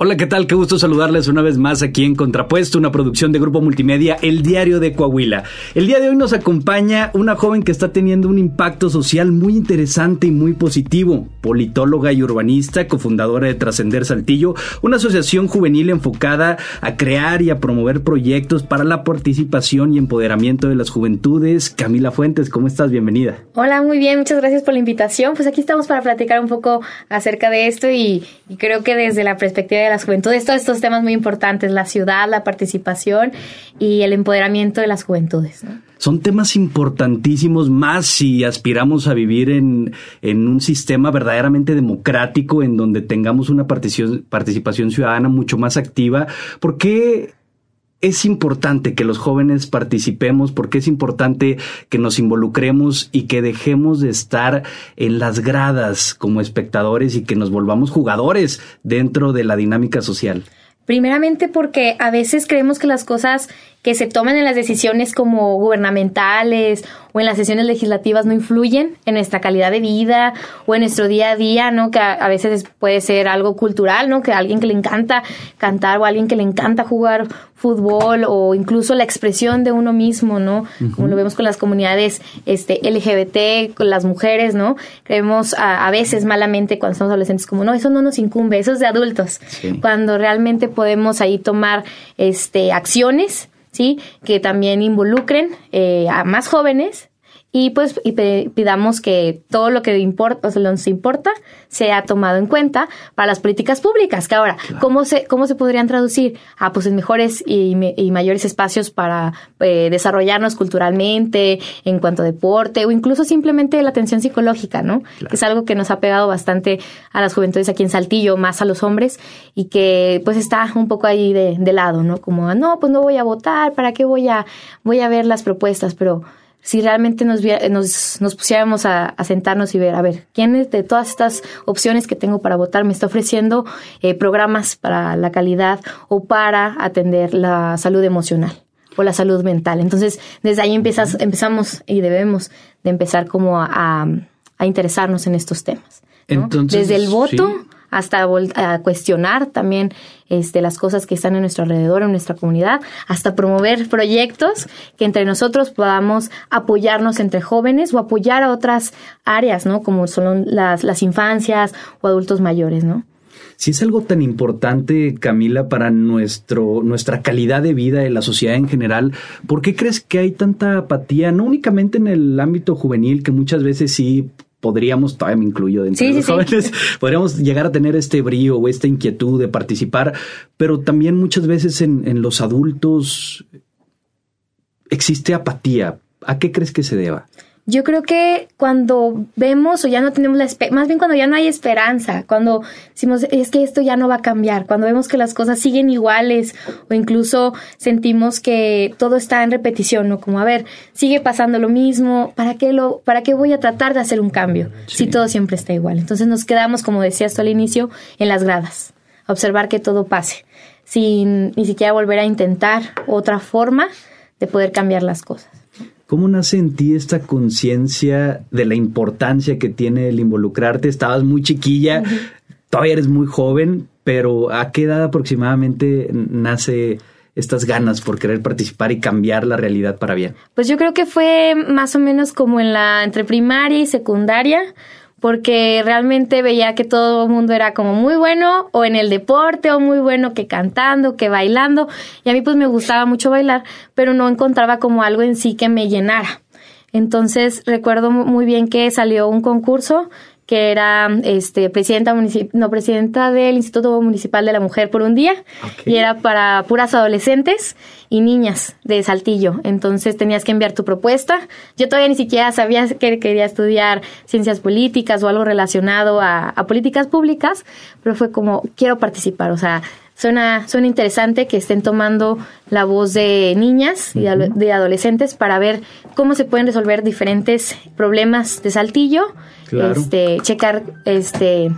Hola, ¿qué tal? Qué gusto saludarles una vez más aquí en Contrapuesto, una producción de Grupo Multimedia, El Diario de Coahuila. El día de hoy nos acompaña una joven que está teniendo un impacto social muy interesante y muy positivo, politóloga y urbanista, cofundadora de Trascender Saltillo, una asociación juvenil enfocada a crear y a promover proyectos para la participación y empoderamiento de las juventudes. Camila Fuentes, ¿cómo estás? Bienvenida. Hola, muy bien, muchas gracias por la invitación. Pues aquí estamos para platicar un poco acerca de esto y, creo que desde la perspectiva de de las juventudes, todos estos temas muy importantes, la ciudad, la participación y el empoderamiento de las juventudes. Son temas importantísimos más si aspiramos a vivir en, en, un sistema verdaderamente democrático en donde tengamos una participación, participación ciudadana mucho más activa. ¿Por qué es importante que los jóvenes participemos, porque es importante que nos involucremos y que dejemos de estar en las gradas como espectadores y que nos volvamos jugadores dentro de la dinámica social. Primeramente porque a veces creemos que las cosas que se toman en las decisiones como gubernamentales o en las sesiones legislativas no influyen en nuestra calidad de vida o en nuestro día a día, ¿no? Que a, veces puede ser algo cultural, ¿no? Que a alguien que le encanta cantar o a alguien que le encanta jugar fútbol o incluso la expresión de uno mismo, ¿no? Como lo vemos con las comunidades este, LGBT, con las mujeres, ¿no? Creemos a, veces malamente cuando somos adolescentes como, no, eso no nos incumbe, eso es de adultos. Cuando realmente podemos ahí tomar este, acciones ¿sí? Que también involucren eh, a más jóvenes y pues y pidamos que todo lo que importa, o nos importa sea tomado en cuenta para las políticas públicas. Que ahora, ¿cómo, se, ¿cómo se podrían traducir? Ah, pues en mejores y, mayores espacios para eh, desarrollarnos culturalmente, en cuanto a deporte, o incluso simplemente la atención psicológica, ¿no? Que es algo que nos ha pegado bastante a las juventudes aquí en Saltillo, más a los hombres, y que pues está un poco ahí de, de lado, ¿no? Como, no, pues no voy a votar, ¿para qué voy a, voy a ver las propuestas? Pero si realmente nos, nos, nos pusiéramos a, sentarnos y ver, a ver, ¿quién de todas estas opciones que tengo para votar me está ofreciendo eh, programas para la calidad o para atender la salud emocional? o la salud mental. Entonces, desde ahí empiezas, empezamos y debemos de empezar como a, a interesarnos en estos temas. Desde el voto hasta a cuestionar también este, las cosas que están en nuestro alrededor, en nuestra comunidad, hasta promover proyectos que entre nosotros podamos apoyarnos entre jóvenes o apoyar a otras áreas, ¿no? Como son las, las infancias o adultos mayores, ¿no? Si es algo tan importante, Camila, para nuestro, nuestra calidad de vida de la sociedad en general, ¿por qué crees que hay tanta apatía, no únicamente en el ámbito juvenil, que muchas veces sí podríamos, todavía me incluyo dentro de los jóvenes, podríamos llegar a tener este brío o esta inquietud de participar, pero también muchas veces en, en los adultos existe apatía. ¿A qué crees que se deba? Yo creo que cuando vemos o ya no tenemos la esperanza, más bien cuando ya no hay esperanza, cuando decimos es que esto ya no va a cambiar, cuando vemos que las cosas siguen iguales o incluso sentimos que todo está en repetición, ¿no? Como a ver, sigue pasando lo mismo, ¿para qué lo para qué voy a tratar de hacer un cambio si todo siempre está igual? Entonces nos quedamos, como decías tú al inicio, en las gradas, observar que todo pase, sin ni siquiera volver a intentar otra forma de poder cambiar las cosas. ¿Cómo nace en ti esta conciencia de la importancia que tiene el involucrarte? Estabas muy chiquilla, todavía eres muy joven, pero ¿a qué edad aproximadamente nace estas ganas por querer participar y cambiar la realidad para bien? Pues yo creo que fue más o menos como en la entre primaria y secundaria porque realmente veía que todo el mundo era como muy bueno o en el deporte o muy bueno que cantando, que bailando y a mí pues me gustaba mucho bailar, pero no encontraba como algo en sí que me llenara. Entonces recuerdo muy bien que salió un concurso que era este presidenta no presidenta del Instituto Municipal de la Mujer por un día y era para puras adolescentes y niñas de Saltillo. Entonces tenías que enviar tu propuesta. Yo todavía ni siquiera sabía que quería estudiar ciencias políticas o algo relacionado a, políticas públicas, pero fue como quiero participar, o sea, Suena, suena interesante que estén tomando la voz de niñas y de adolescentes para ver cómo se pueden resolver diferentes problemas de Saltillo este, checar, este,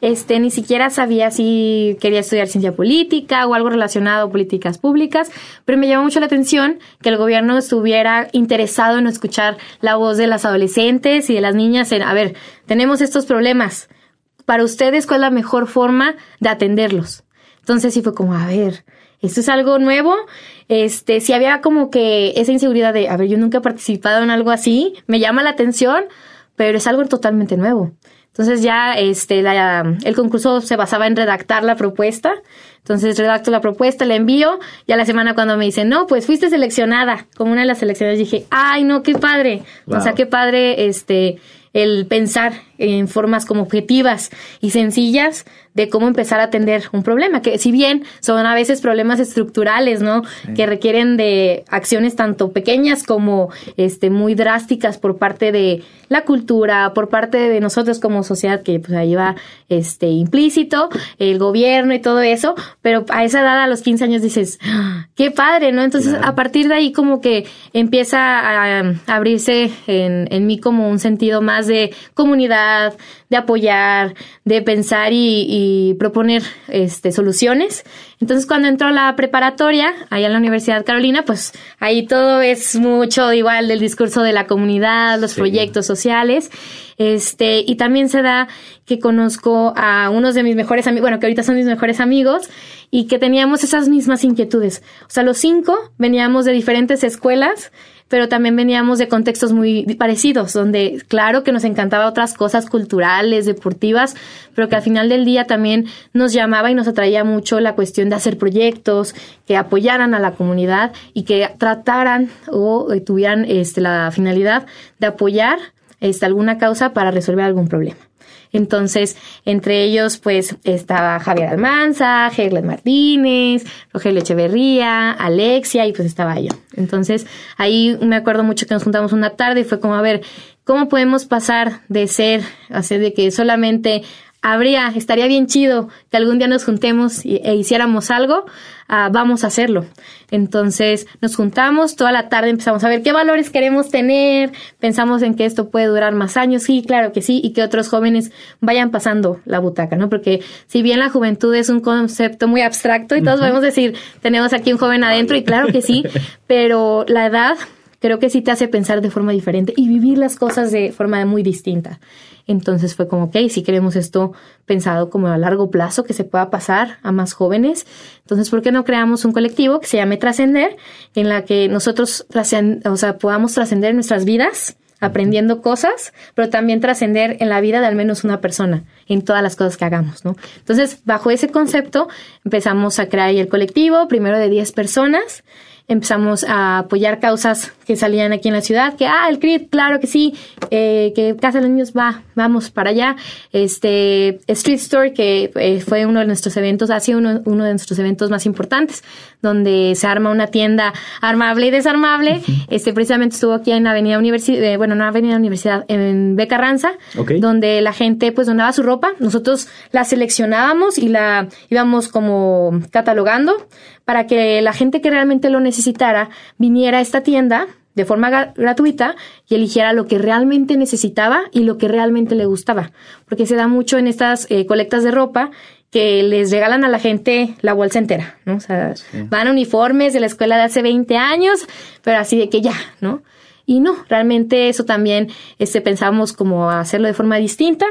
este, ni siquiera sabía si quería estudiar ciencia política o algo relacionado a políticas públicas, pero me llamó mucho la atención que el gobierno estuviera interesado en escuchar la voz de las adolescentes y de las niñas en, a ver, tenemos estos problemas, para ustedes, ¿cuál es la mejor forma de atenderlos? Entonces sí fue como, a ver, esto es algo nuevo. Este, si había como que esa inseguridad de, a ver, yo nunca he participado en algo así, me llama la atención, pero es algo totalmente nuevo. Entonces ya este, la, el concurso se basaba en redactar la propuesta. Entonces redacto la propuesta, la envío y a la semana cuando me dicen, no, pues fuiste seleccionada como una de las selecciones, dije, ay, no, qué padre. O sea, qué padre este, el pensar en formas como objetivas y sencillas de cómo empezar a atender un problema, que si bien son a veces problemas estructurales, ¿no? Que requieren de acciones tanto pequeñas como este muy drásticas por parte de la cultura, por parte de nosotros como sociedad, que pues ahí va este implícito, el gobierno y todo eso, pero a esa edad, a los 15 años, dices, ¡Ah! qué padre, ¿no? Entonces, a partir de ahí como que empieza a, abrirse en, en mí como un sentido más de comunidad, de apoyar, de pensar y, proponer este, soluciones. Entonces, cuando entró a la preparatoria, allá en la Universidad Carolina, pues ahí todo es mucho igual del discurso de la comunidad, los proyectos sociales. Este, y también se da que conozco a unos de mis mejores amigos, bueno, que ahorita son mis mejores amigos, y que teníamos esas mismas inquietudes. O sea, los cinco veníamos de diferentes escuelas, pero también veníamos de contextos muy parecidos, donde claro que nos encantaba otras cosas culturales, deportivas, pero que al final del día también nos llamaba y nos atraía mucho la cuestión de hacer proyectos que apoyaran a la comunidad y que trataran o tuvieran este, la finalidad de apoyar este, alguna causa para resolver algún problema. Entonces, entre ellos, pues, estaba Javier Almanza, Hegler Martínez, Rogelio Echeverría, Alexia, y pues estaba yo. Entonces, ahí me acuerdo mucho que nos juntamos una tarde y fue como, a ver, ¿cómo podemos pasar de ser, así de que solamente habría, estaría bien chido que algún día nos juntemos e hiciéramos algo, ah, vamos a hacerlo. Entonces nos juntamos, toda la tarde empezamos a ver qué valores queremos tener, pensamos en que esto puede durar más años, sí, claro que sí, y que otros jóvenes vayan pasando la butaca, ¿no? Porque si bien la juventud es un concepto muy abstracto y todos podemos decir, tenemos aquí un joven adentro, y claro que sí, pero la edad creo que sí te hace pensar de forma diferente y vivir las cosas de forma muy distinta. Entonces fue como, ok, si queremos esto pensado como a largo plazo, que se pueda pasar a más jóvenes, entonces, ¿por qué no creamos un colectivo que se llame Trascender, en la que nosotros o sea, podamos trascender nuestras vidas? aprendiendo cosas, pero también trascender en la vida de al menos una persona, en todas las cosas que hagamos, ¿no? Entonces, bajo ese concepto, empezamos a crear el colectivo, primero de 10 personas, empezamos a apoyar causas que salían aquí en la ciudad, que, ah, el CRIT, claro que sí, eh, que Casa de los Niños va, vamos para allá. Este, Street Store, que eh, fue uno de nuestros eventos, ha sido uno, uno, de nuestros eventos más importantes, donde se arma una tienda armable y desarmable. Este, precisamente estuvo aquí en Avenida Universidad, eh, bueno, no Avenida Universidad, en Becarranza, donde la gente pues donaba su ropa, nosotros la seleccionábamos y la íbamos como catalogando para que la gente que realmente lo necesitara viniera a esta tienda de forma gratuita y eligiera lo que realmente necesitaba y lo que realmente le gustaba. Porque se da mucho en estas eh, colectas de ropa que les regalan a la gente la bolsa entera, ¿no? O sea, van uniformes de la escuela de hace 20 años, pero así de que ya, ¿no? Y no, realmente eso también este, pensamos como hacerlo de forma distinta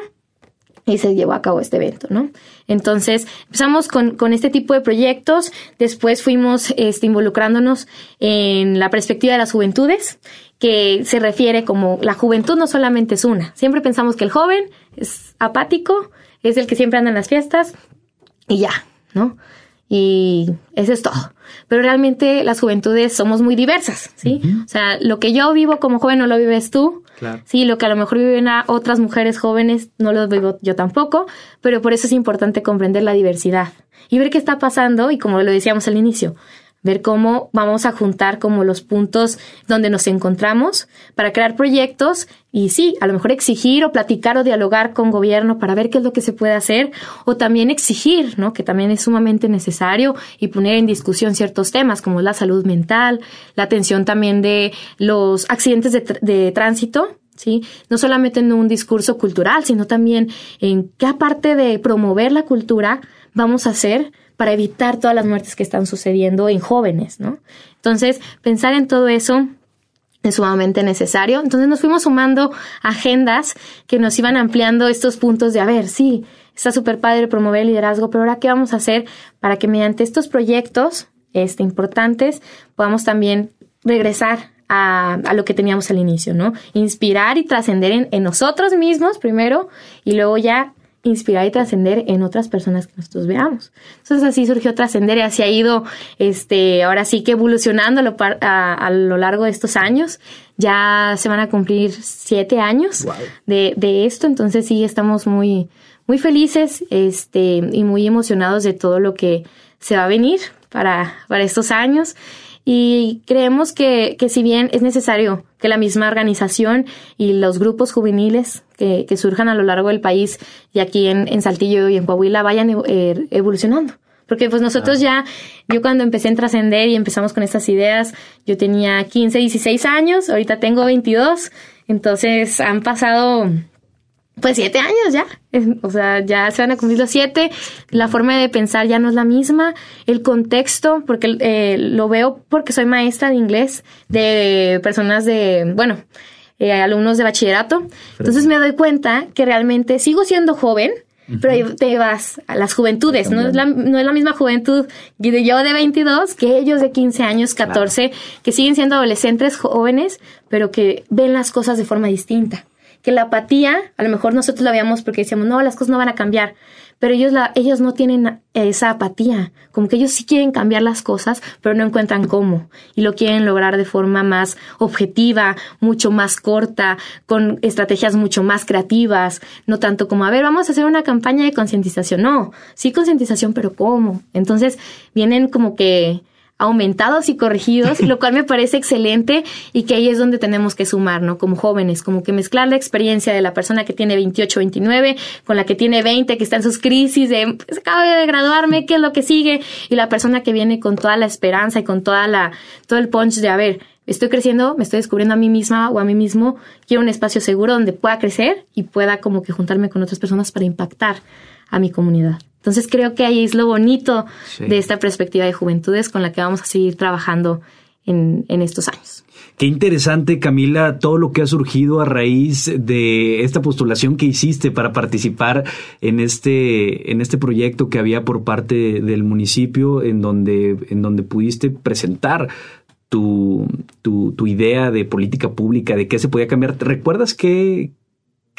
y se llevó a cabo este evento, ¿no? Entonces empezamos con, con este tipo de proyectos, después fuimos este, involucrándonos en la perspectiva de las juventudes, que se refiere como la juventud no solamente es una, siempre pensamos que el joven es apático, es el que siempre anda en las fiestas y ya, ¿no? Y eso es todo. Pero realmente las juventudes somos muy diversas, ¿sí? O sea, lo que yo vivo como joven no lo vives tú. Sí, lo que a lo mejor viven a otras mujeres jóvenes no lo vivo yo tampoco, pero por eso es importante comprender la diversidad y ver qué está pasando y como lo decíamos al inicio, ver cómo vamos a juntar como los puntos donde nos encontramos para crear proyectos y sí, a lo mejor exigir o platicar o dialogar con gobierno para ver qué es lo que se puede hacer o también exigir, ¿no? Que también es sumamente necesario y poner en discusión ciertos temas como la salud mental, la atención también de los accidentes de, de tránsito, ¿sí? No solamente en un discurso cultural, sino también en qué aparte de promover la cultura vamos a hacer para evitar todas las muertes que están sucediendo en jóvenes, ¿no? Entonces, pensar en todo eso es sumamente necesario. Entonces nos fuimos sumando agendas que nos iban ampliando estos puntos de, a ver, sí, está súper padre promover el liderazgo, pero ahora qué vamos a hacer para que mediante estos proyectos este, importantes podamos también regresar a, lo que teníamos al inicio, ¿no? Inspirar y trascender en, en, nosotros mismos primero y luego ya inspirar y trascender en otras personas que nosotros veamos. Entonces así surgió trascender y así ha ido, este, ahora sí que evolucionando a lo, a, a lo largo de estos años. Ya se van a cumplir siete años wow. de, de esto, entonces sí estamos muy, muy felices, este, y muy emocionados de todo lo que se va a venir para, para estos años. Y creemos que, que si bien es necesario que la misma organización y los grupos juveniles que, que surjan a lo largo del país y aquí en, en Saltillo y en Coahuila vayan eh, evolucionando. Porque pues nosotros ya, yo cuando empecé en trascender y empezamos con estas ideas, yo tenía 15, 16 años, ahorita tengo 22, entonces han pasado pues siete años ya. O sea, ya se van a cumplir los siete. La forma de pensar ya no es la misma. El contexto, porque eh, lo veo porque soy maestra de inglés de personas de, bueno, eh, alumnos de bachillerato. Entonces me doy cuenta que realmente sigo siendo joven, pero te vas a las juventudes, no es, la, no es la misma juventud de yo de 22 que ellos de 15 años, 14, claro. que siguen siendo adolescentes jóvenes, pero que ven las cosas de forma distinta que la apatía, a lo mejor nosotros la veíamos porque decíamos, no, las cosas no van a cambiar, pero ellos, la, ellos no tienen esa apatía, como que ellos sí quieren cambiar las cosas, pero no encuentran cómo, y lo quieren lograr de forma más objetiva, mucho más corta, con estrategias mucho más creativas, no tanto como, a ver, vamos a hacer una campaña de concientización, no, sí concientización, pero ¿cómo? Entonces vienen como que aumentados y corregidos, lo cual me parece excelente y que ahí es donde tenemos que sumar, ¿no? Como jóvenes, como que mezclar la experiencia de la persona que tiene 28, 29 con la que tiene 20, que está en sus crisis de, pues, acabo de graduarme, ¿qué es lo que sigue? Y la persona que viene con toda la esperanza y con toda la, todo el punch de, a ver, estoy creciendo, me estoy descubriendo a mí misma o a mí mismo, quiero un espacio seguro donde pueda crecer y pueda como que juntarme con otras personas para impactar a mi comunidad. Entonces creo que ahí es lo bonito sí. de esta perspectiva de juventudes con la que vamos a seguir trabajando en, en, estos años. Qué interesante, Camila, todo lo que ha surgido a raíz de esta postulación que hiciste para participar en este, en este proyecto que había por parte del municipio, en donde, en donde pudiste presentar tu, tu, tu idea de política pública, de qué se podía cambiar. ¿Recuerdas qué,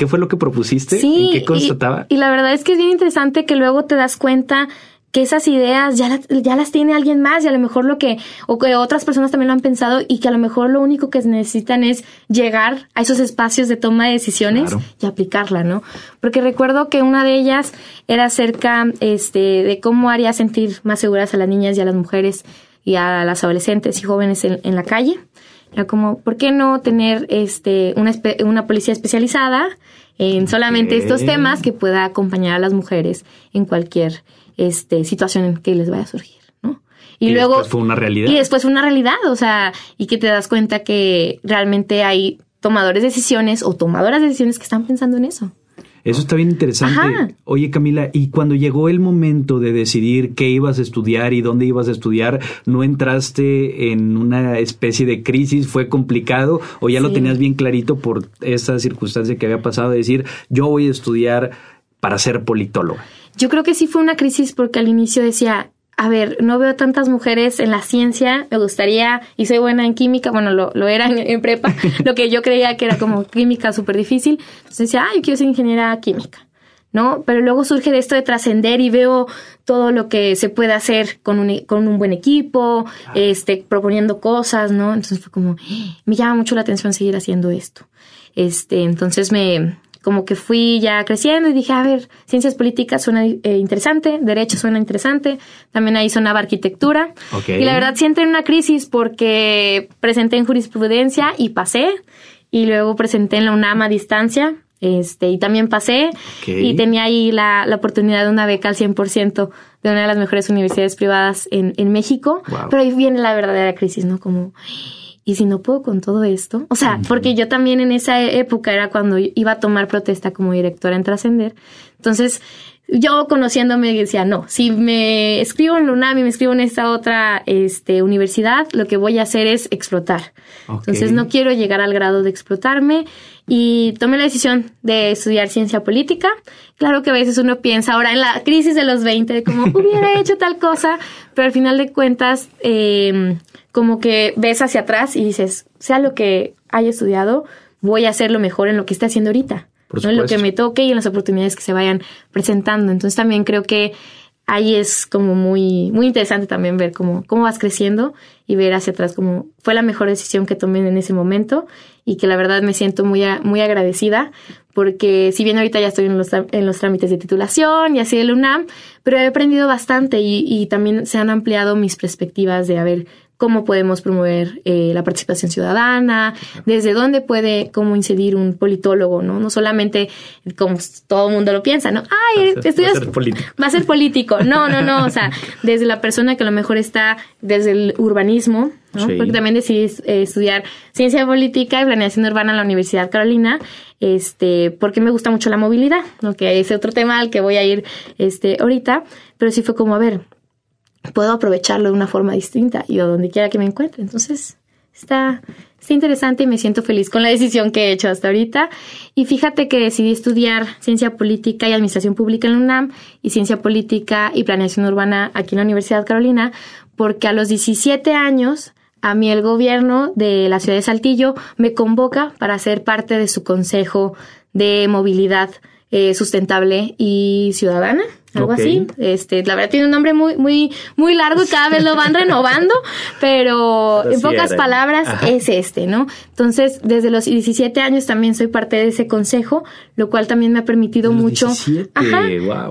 ¿Qué fue lo que propusiste? Sí, ¿En qué constataba? Y, y, la verdad es que es bien interesante que luego te das cuenta que esas ideas ya, la, ya las tiene alguien más y a lo mejor lo que, o que otras personas también lo han pensado y que a lo mejor lo único que necesitan es llegar a esos espacios de toma de decisiones claro. y aplicarla, ¿no? Porque recuerdo que una de ellas era acerca este, de cómo haría sentir más seguras a las niñas y a las mujeres y a las adolescentes y jóvenes en, en la calle. Era como, ¿por qué no tener este una, una policía especializada en solamente okay. estos temas que pueda acompañar a las mujeres en cualquier este, situación que les vaya a surgir, ¿no? Y, y luego... Después fue una realidad. Y después fue una realidad, o sea, y que te das cuenta que realmente hay tomadores de decisiones o tomadoras de decisiones que están pensando en eso. Eso está bien interesante. Ajá. Oye, Camila, y cuando llegó el momento de decidir qué ibas a estudiar y dónde ibas a estudiar, ¿no entraste en una especie de crisis? ¿Fue complicado? ¿O ya sí. lo tenías bien clarito por esa circunstancia que había pasado de decir, yo voy a estudiar para ser politóloga? Yo creo que sí fue una crisis porque al inicio decía, a ver, no veo tantas mujeres en la ciencia, me gustaría, y soy buena en química, bueno, lo, lo era en, en, prepa, lo que yo creía que era como química súper difícil, entonces decía, ah, yo quiero ser ingeniera química, ¿no? Pero luego surge de esto de trascender y veo todo lo que se puede hacer con un, con un buen equipo, ah. este, proponiendo cosas, ¿no? Entonces fue como, me llama mucho la atención seguir haciendo esto. Este, entonces me, como que fui ya creciendo y dije, a ver, ciencias políticas suena eh, interesante, derecho suena interesante, también ahí sonaba arquitectura. Okay. Y la verdad sí entré en una crisis porque presenté en jurisprudencia y pasé, y luego presenté en la UNAM a distancia, este, y también pasé, okay. y tenía ahí la, la oportunidad de una beca al 100% de una de las mejores universidades privadas en, en México, wow. pero ahí viene la verdadera crisis, ¿no? Como y si no puedo con todo esto, o sea, porque yo también en esa época era cuando iba a tomar protesta como directora en Trascender, entonces yo conociéndome decía, no, si me escribo en la UNAM y me escribo en esta otra este, universidad, lo que voy a hacer es explotar. Entonces no quiero llegar al grado de explotarme y tomé la decisión de estudiar ciencia política. Claro que a veces uno piensa ahora en la crisis de los 20, de cómo hubiera hecho tal cosa, pero al final de cuentas, eh, como que ves hacia atrás y dices, sea lo que haya estudiado, voy a hacer lo mejor en lo que esté haciendo ahorita. En lo que me toque y en las oportunidades que se vayan presentando. Entonces también creo que ahí es como muy, muy interesante también ver cómo, cómo vas creciendo y ver hacia atrás cómo fue la mejor decisión que tomé en ese momento y que la verdad me siento muy, muy agradecida porque si bien ahorita ya estoy en los, en los trámites de titulación y así del UNAM, pero he aprendido bastante y, y también se han ampliado mis perspectivas de haber cómo podemos promover eh, la participación ciudadana, desde dónde puede cómo incidir un politólogo, ¿no? No solamente como todo el mundo lo piensa, ¿no? Ay, va a ser político. Va a ser político. No, no, no, o sea, desde la persona que a lo mejor está desde el urbanismo, ¿no? Porque también decidí eh, estudiar ciencia política y planeación urbana en la Universidad Carolina, este, porque me gusta mucho la movilidad, ¿no? Que es otro tema al que voy a ir este ahorita, pero sí fue como, a ver, puedo aprovecharlo de una forma distinta y a donde quiera que me encuentre. Entonces, está, está interesante y me siento feliz con la decisión que he hecho hasta ahorita. Y fíjate que decidí estudiar ciencia política y administración pública en la UNAM y ciencia política y planeación urbana aquí en la Universidad Carolina, porque a los 17 años a mí el gobierno de la ciudad de Saltillo me convoca para ser parte de su consejo de movilidad eh, sustentable y ciudadana algo así. Este, la verdad tiene un nombre muy, muy, muy largo y cada vez lo van renovando, pero en pocas palabras es este, ¿no? Entonces, desde los 17 años también soy parte de ese consejo, lo cual también me ha permitido mucho, ajá,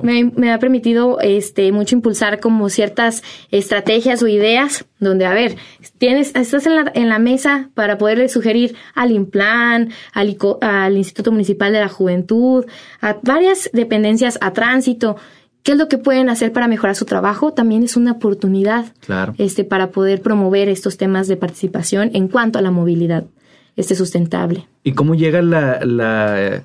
me, me, ha permitido, este, mucho impulsar como ciertas estrategias o ideas donde, a ver, tienes, estás en la, en la mesa para poderle sugerir al IMPLAN, al, al Instituto Municipal de la Juventud, a varias dependencias, a tránsito, qué es lo que pueden hacer para mejorar su trabajo, también es una oportunidad este, para poder promover estos temas de participación en cuanto a la movilidad este, sustentable. ¿Y cómo llega la, la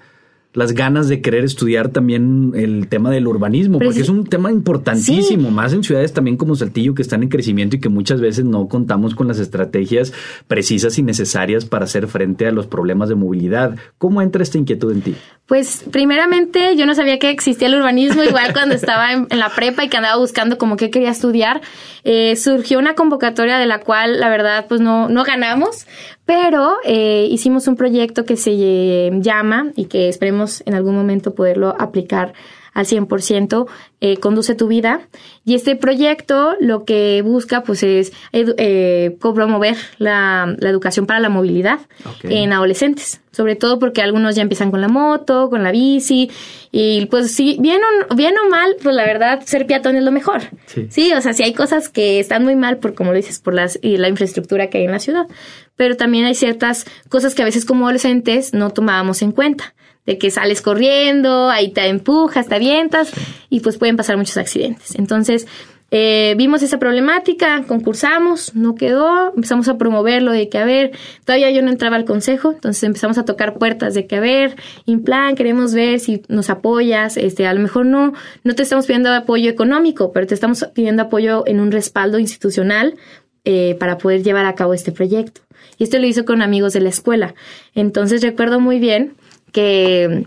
las ganas de querer estudiar también el tema del urbanismo, porque es un tema importantísimo, más en ciudades también como Saltillo que están en crecimiento y que muchas veces no contamos con las estrategias precisas y necesarias para hacer frente a los problemas de movilidad. ¿Cómo entra esta inquietud en ti? Pues primeramente yo no sabía que existía el urbanismo, igual cuando estaba en, la prepa y que andaba buscando como qué quería estudiar, eh, surgió una convocatoria de la cual la verdad pues no, no ganamos, pero eh, hicimos un proyecto que se llama y que esperemos en algún momento poderlo aplicar al 100%, eh, Conduce tu vida. Y este proyecto lo que busca pues es eh, promover la, educación para la movilidad en adolescentes, sobre todo porque algunos ya empiezan con la moto, con la bici, y pues sí, bien o, bien o mal, pues la verdad ser peatón es lo mejor. Sí. o sea, si hay cosas que están muy mal por, como lo dices, por las, y la infraestructura que hay en la ciudad, pero también hay ciertas cosas que a veces como adolescentes no tomábamos en cuenta de que sales corriendo, ahí te empujas, te avientas y pues pueden pasar muchos accidentes. Entonces, eh, vimos esa problemática, concursamos, no quedó, empezamos a promoverlo de que, a ver, todavía yo no entraba al consejo, entonces empezamos a tocar puertas de que, a ver, plan, queremos ver si nos apoyas, este, a lo mejor no, no te estamos pidiendo apoyo económico, pero te estamos pidiendo apoyo en un respaldo institucional eh, para poder llevar a cabo este proyecto. Y esto lo hizo con amigos de la escuela. Entonces recuerdo muy bien que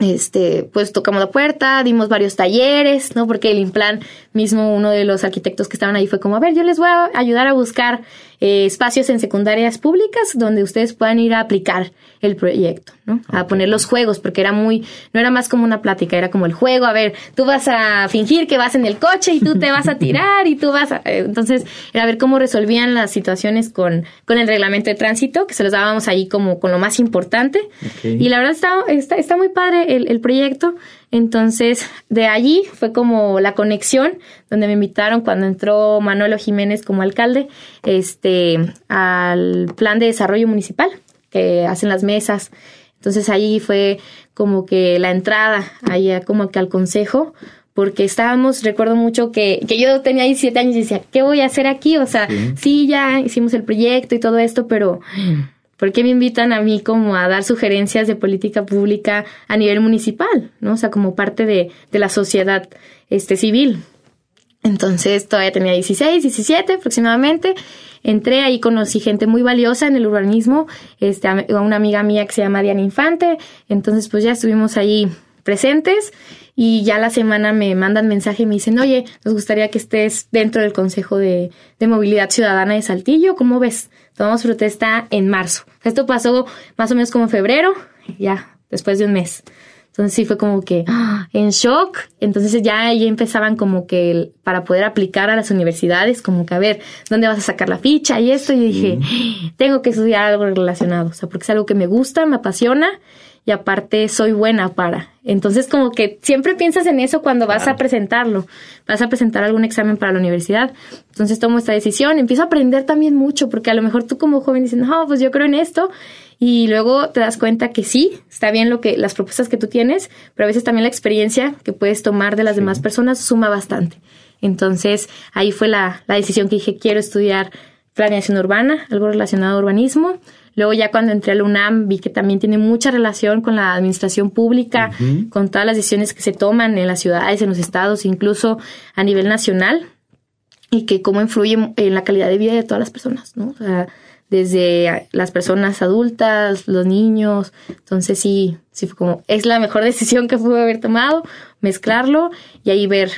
este, pues tocamos la puerta, dimos varios talleres, ¿no? Porque el Implan mismo, uno de los arquitectos que estaban ahí fue como, a ver, yo les voy a ayudar a buscar eh, espacios en secundarias públicas donde ustedes puedan ir a aplicar el proyecto, ¿no? A poner los juegos, porque era muy, no era más como una plática, era como el juego, a ver, tú vas a fingir que vas en el coche y tú te vas a tirar y tú vas a... Eh, entonces, era ver cómo resolvían las situaciones con, con el reglamento de tránsito, que se los dábamos ahí como con lo más importante. Y la verdad está, está, está muy padre el, el proyecto. Entonces, de allí fue como la conexión donde me invitaron cuando entró Manuelo Jiménez como alcalde, este, al plan de desarrollo municipal que hacen las mesas. Entonces ahí fue como que la entrada, ahí como que al consejo, porque estábamos, recuerdo mucho que, que yo tenía 17 años y decía, ¿qué voy a hacer aquí? O sea, sí. ya hicimos el proyecto y todo esto, pero ¿por qué me invitan a mí como a dar sugerencias de política pública a nivel municipal, ¿no? O sea, como parte de, de la sociedad este, civil. Entonces todavía tenía 16, 17 aproximadamente. Entré ahí, conocí gente muy valiosa en el urbanismo, este, a una amiga mía que se llama Diana Infante. Entonces pues ya estuvimos ahí presentes y ya la semana me mandan mensaje y me dicen, oye, nos gustaría que estés dentro del Consejo de, de Movilidad Ciudadana de Saltillo, ¿cómo ves? Tomamos protesta en marzo. Esto pasó más o menos como en febrero, ya después de un mes. Entonces sí fue como que ¡ah! en shock. Entonces ya ahí empezaban como que para poder aplicar a las universidades, como que a ver, ¿dónde vas a sacar la ficha? Y esto, y dije, tengo que estudiar algo relacionado, o sea, porque es algo que me gusta, me apasiona y aparte soy buena para. Entonces como que siempre piensas en eso cuando vas a presentarlo, vas a presentar algún examen para la universidad. Entonces tomo esta decisión, empiezo a aprender también mucho, porque a lo mejor tú como joven dices, no, pues yo creo en esto. Y luego te das cuenta que sí, está bien lo que, las propuestas que tú tienes, pero a veces también la experiencia que puedes tomar de las demás personas suma bastante. Entonces ahí fue la, la decisión que dije, quiero estudiar planeación urbana, algo relacionado a urbanismo. Luego ya cuando entré al UNAM vi que también tiene mucha relación con la administración pública, con todas las decisiones que se toman en las ciudades, en los estados, incluso a nivel nacional, y que cómo influye en la calidad de vida de todas las personas, ¿no? O sea, desde las personas adultas, los niños. Entonces sí, sí fue como, es la mejor decisión que pude haber tomado, mezclarlo y ahí ver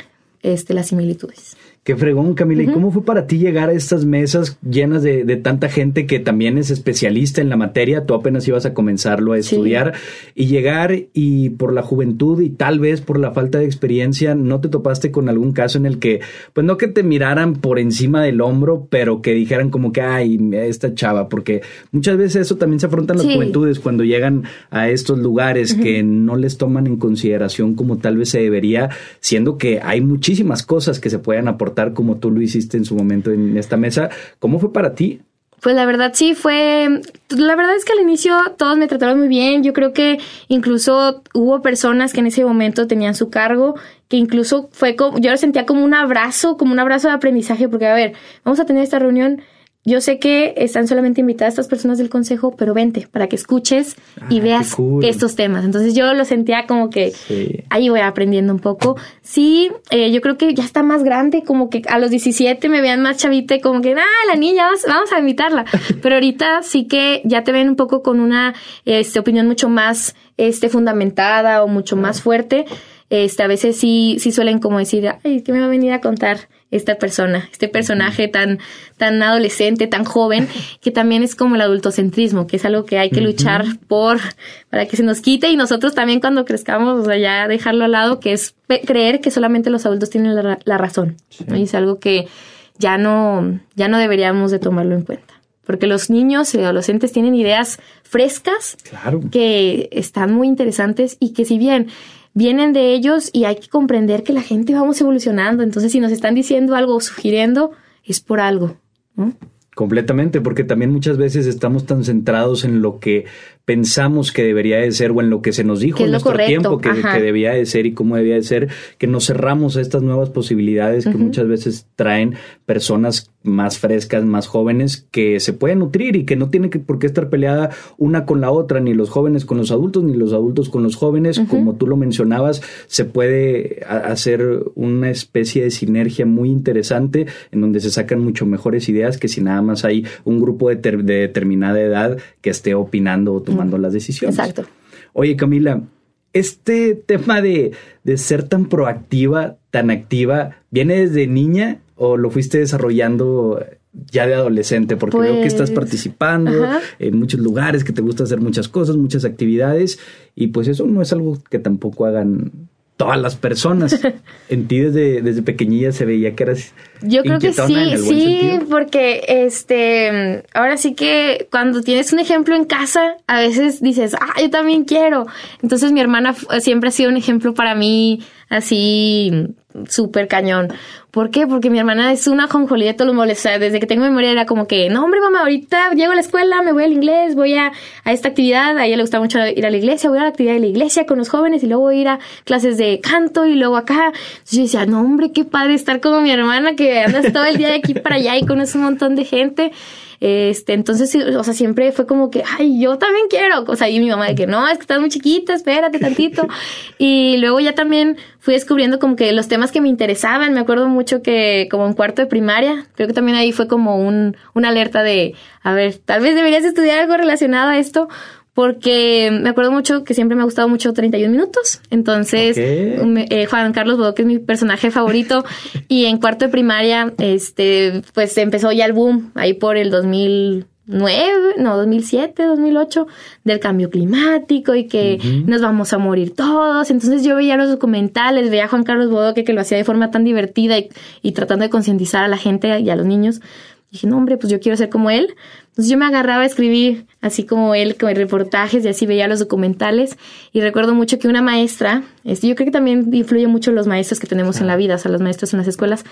este, las similitudes. Qué fregón, Camila. ¿Y cómo fue para ti llegar a estas mesas llenas de, tanta gente que también es especialista en la materia? Tú apenas ibas a comenzarlo a estudiar y llegar y por la juventud y tal vez por la falta de experiencia, ¿no te topaste con algún caso en el que, pues no que te miraran por encima del hombro, pero que dijeran como que, ay, esta chava? Porque muchas veces eso también se afrontan las juventudes cuando llegan a estos lugares que no les toman en consideración como tal vez se debería, siendo que hay muchísimas cosas que se pueden aportar como tú lo hiciste en su momento en esta mesa. ¿Cómo fue para ti? Pues la verdad sí fue, la verdad es que al inicio todos me trataron muy bien, yo creo que incluso hubo personas que en ese momento tenían su cargo, que incluso fue como, yo lo sentía como un abrazo, como un abrazo de aprendizaje, porque a ver, vamos a tener esta reunión, yo sé que están solamente invitadas estas personas del consejo, pero vente para que escuches y ah, veas estos temas. Entonces yo lo sentía como que ahí voy aprendiendo un poco. Sí, eh, yo creo que ya está más grande, como que a los 17 me vean más chavita como que, ah, la niña, vamos, vamos a invitarla. pero ahorita sí que ya te ven un poco con una este, opinión mucho más este, fundamentada o mucho más fuerte. Este, a veces sí, sí suelen como decir, ay, ¿qué me va a venir a contar esta persona, este personaje tan, tan adolescente, tan joven, que también es como el adultocentrismo, que es algo que hay que luchar por, para que se nos quite. Y nosotros también cuando crezcamos, o ya dejarlo al lado, que es creer que solamente los adultos tienen la, razón. Y es algo que ya no, ya no deberíamos de tomarlo en cuenta. Porque los niños y adolescentes tienen ideas frescas que están muy interesantes y que si bien vienen de ellos y hay que comprender que la gente vamos evolucionando. Entonces, si nos están diciendo algo o sugiriendo, es por algo. Completamente, porque también muchas veces estamos tan centrados en lo que pensamos que debería de ser o en lo que se nos dijo en nuestro tiempo que, debía de ser y cómo debía de ser, que nos cerramos a estas nuevas posibilidades que muchas veces traen personas más frescas, más jóvenes, que se pueden nutrir y que no tienen que, por qué estar peleada una con la otra, ni los jóvenes con los adultos, ni los adultos con los jóvenes. Como tú lo mencionabas, se puede hacer una especie de sinergia muy interesante en donde se sacan mucho mejores ideas que si nada más hay un grupo de, de determinada edad que esté opinando o tomando las decisiones. Exacto. Oye, Camila, este tema de, ser tan proactiva, tan activa, ¿viene desde niña o lo fuiste desarrollando ya de adolescente? Porque veo que estás pues, participando en muchos lugares, que te gusta hacer muchas cosas, muchas actividades, y pues eso no es algo que tampoco hagan todas las personas. en ti desde, desde pequeñilla se veía que eras. Yo creo que sí, sí, porque este, ahora sí que cuando tienes un ejemplo en casa, a veces dices, ah, yo también quiero. Entonces mi hermana siempre ha sido un ejemplo para mí así súper cañón. ¿Por qué? Porque mi hermana es una jonjolí de todos los moles. desde que tengo memoria era como que, no, hombre, mamá, ahorita llego a la escuela, me voy al inglés, voy a, a esta actividad. A ella le gusta mucho ir a la iglesia, voy a la actividad de la iglesia con los jóvenes y luego voy a ir a clases de canto y luego acá. Entonces yo decía, no, hombre, qué padre estar como mi hermana que andas todo el día de aquí para allá y conoce un montón de gente. Este, entonces, o sea, siempre fue como que, ay, yo también quiero. O sea, y mi mamá de que no, es que estás muy chiquita, espérate tantito. y luego ya también fui descubriendo como que los temas que me interesaban. Me acuerdo mucho que como en cuarto de primaria, creo que también ahí fue como un, una alerta de, a ver, tal vez deberías estudiar algo relacionado a esto porque me acuerdo mucho que siempre me ha gustado mucho 31 minutos. Entonces, eh, Juan Carlos Bodoque es mi personaje favorito. y en cuarto de primaria, este, pues empezó ya el boom ahí por el 2009, no, 2007, 2008, del cambio climático y que nos vamos a morir todos. Entonces yo veía los documentales, veía a Juan Carlos Bodoque que lo hacía de forma tan divertida y, y tratando de concientizar a la gente y a los niños. Dije, no, hombre, pues yo quiero ser como él. Entonces yo me agarraba a escribir así como él, con reportajes y así veía los documentales. Y recuerdo mucho que una maestra, este, yo creo que también influye mucho los maestros que tenemos en la vida, o sea, los maestros en las escuelas,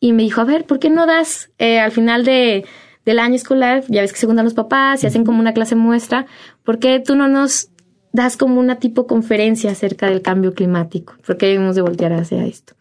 y me dijo, a ver, ¿por qué no das eh, al final de, del año escolar, ya ves que se juntan los papás y hacen como una clase muestra, ¿por qué tú no nos das como una tipo conferencia acerca del cambio climático? ¿Por qué debemos de voltear hacia esto?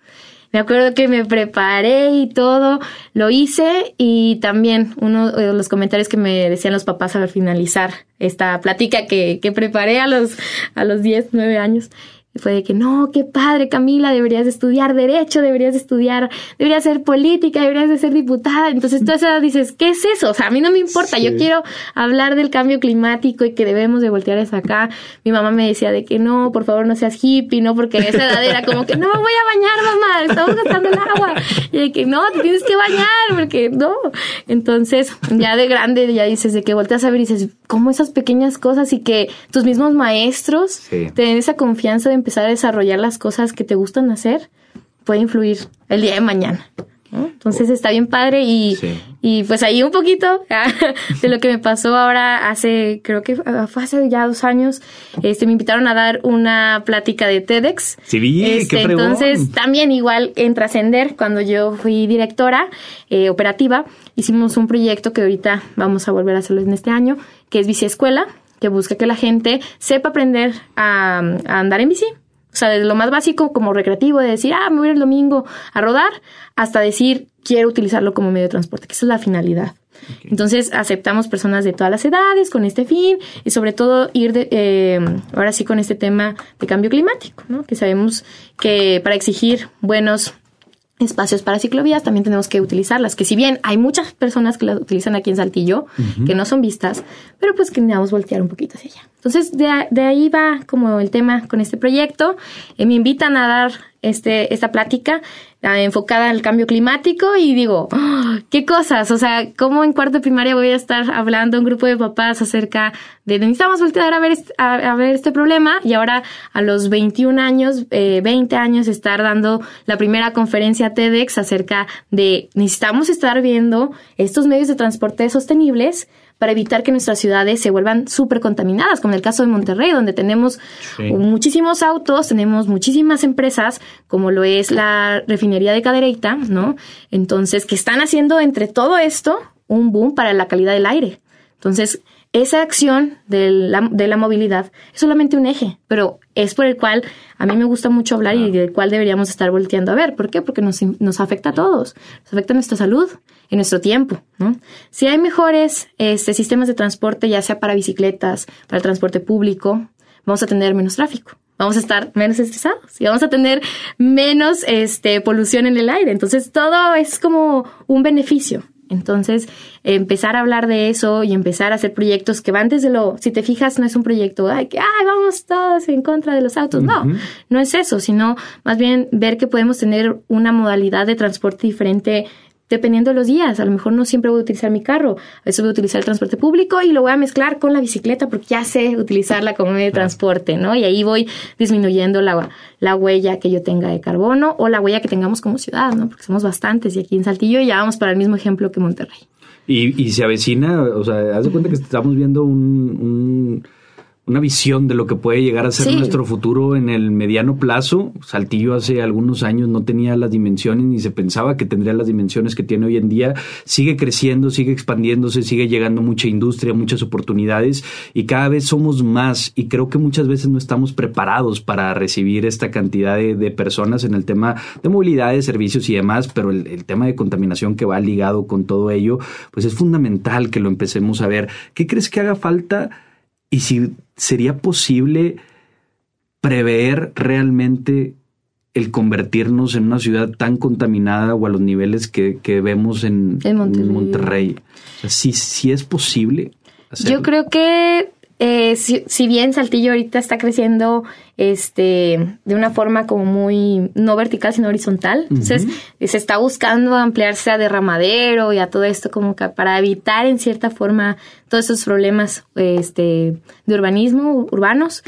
Me acuerdo que me preparé y todo, lo hice y también uno de los comentarios que me decían los papás al finalizar esta plática que, que preparé a los, a los 10, 9 años fue de que no, qué padre Camila, deberías estudiar derecho, deberías estudiar, deberías ser política, deberías de ser diputada. Entonces tú a esa edad dices, ¿qué es eso? O sea, a mí no me importa, yo quiero hablar del cambio climático y que debemos de voltear hacia acá. Mi mamá me decía de que no, por favor no seas hippie, ¿no? Porque esa edad era como que no me voy a bañar, mamá, estamos gastando el agua. Y de que no, te tienes que bañar, porque no. Entonces, ya de grande ya dices de que volteas a ver y dices, ¿cómo esas pequeñas cosas y que tus mismos maestros te den esa confianza de empezar a desarrollar las cosas que te gustan hacer, puede influir el día de mañana. Entonces está bien padre y, y pues ahí un poquito de lo que me pasó ahora hace, creo que fue hace ya dos años, este, me invitaron a dar una plática de TEDx. Sí, vi, este, Entonces también igual en Trascender, cuando yo fui directora eh, operativa, hicimos un proyecto que ahorita vamos a volver a hacerlo en este año, que es Bici Escuela, que busca que la gente sepa aprender a andar en bici o sea, desde lo más básico como recreativo, de decir, ah, me voy el domingo a rodar, hasta decir, quiero utilizarlo como medio de transporte, que esa es la finalidad. Entonces aceptamos personas de todas las edades con este fin y sobre todo ir de, eh, ahora sí con este tema de cambio climático, ¿no? que sabemos que para exigir buenos espacios para ciclovías, también tenemos que utilizarlas, que si bien hay muchas personas que las utilizan aquí en Saltillo, que no son vistas, pero pues que necesitamos voltear un poquito hacia allá. Entonces, de, de ahí va como el tema con este proyecto. Eh, me invitan a dar este, esta plática enfocada al cambio climático y digo, ¡ah! ¿qué cosas? O sea, ¿cómo en cuarto de primaria voy a estar hablando a un grupo de papás acerca de necesitamos voltear a ver, a, ver este problema y ahora a los 21 años, eh, 20 años estar dando la primera conferencia TEDx acerca de necesitamos estar viendo estos medios de transporte sostenibles para evitar que nuestras ciudades se vuelvan súper contaminadas, como en el caso de Monterrey, donde tenemos muchísimos autos, tenemos muchísimas empresas, como lo es la refinería de Cadereyta, ¿no? Entonces, que están haciendo entre todo esto un boom para la calidad del aire. Entonces, esa acción de la, de la, movilidad es solamente un eje, pero es por el cual a mí me gusta mucho hablar y del cual deberíamos estar volteando a ver. ¿Por qué? Porque nos, nos afecta a todos, nos afecta a nuestra salud, en nuestro tiempo, ¿no? Si hay mejores este, sistemas de transporte, ya sea para bicicletas, para el transporte público, vamos a tener menos tráfico, vamos a estar menos estresados y vamos a tener menos este, polución en el aire. Entonces, todo es como un beneficio. Entonces, empezar a hablar de eso y empezar a hacer proyectos que van desde lo, si te fijas, no es un proyecto, ay, que, ay, vamos todos en contra de los autos. No, no es eso, sino más bien ver que podemos tener una modalidad de transporte diferente dependiendo de los días. A lo mejor no siempre voy a utilizar mi carro, a veces voy a utilizar el transporte público y lo voy a mezclar con la bicicleta porque ya sé utilizarla como medio de transporte, ¿no? Y ahí voy disminuyendo la, la huella que yo tenga de carbono o la huella que tengamos como ciudad, ¿no? Porque somos bastantes y aquí en Saltillo ya vamos para el mismo ejemplo que Monterrey. Y, y se avecina, o sea, haz de cuenta que estamos viendo un una visión de lo que puede llegar a ser nuestro futuro en el mediano plazo. Saltillo hace algunos años no tenía las dimensiones ni se pensaba que tendría las dimensiones que tiene hoy en día. Sigue creciendo, sigue expandiéndose, sigue llegando mucha industria, muchas oportunidades y cada vez somos más y creo que muchas veces no estamos preparados para recibir esta cantidad de, personas en el tema de movilidad, de servicios y demás, pero el, el tema de contaminación que va ligado con todo ello, pues es fundamental que lo empecemos a ver. ¿Qué crees que haga falta? Y si sería posible prever realmente el convertirnos en una ciudad tan contaminada o a los niveles que, vemos en, Monterrey. si, es posible. Yo creo que eh, si, bien Saltillo ahorita está creciendo este de una forma como muy no vertical sino horizontal, entonces se está buscando ampliarse a derramadero y a todo esto como que para evitar en cierta forma todos esos problemas este de urbanismo urbanos.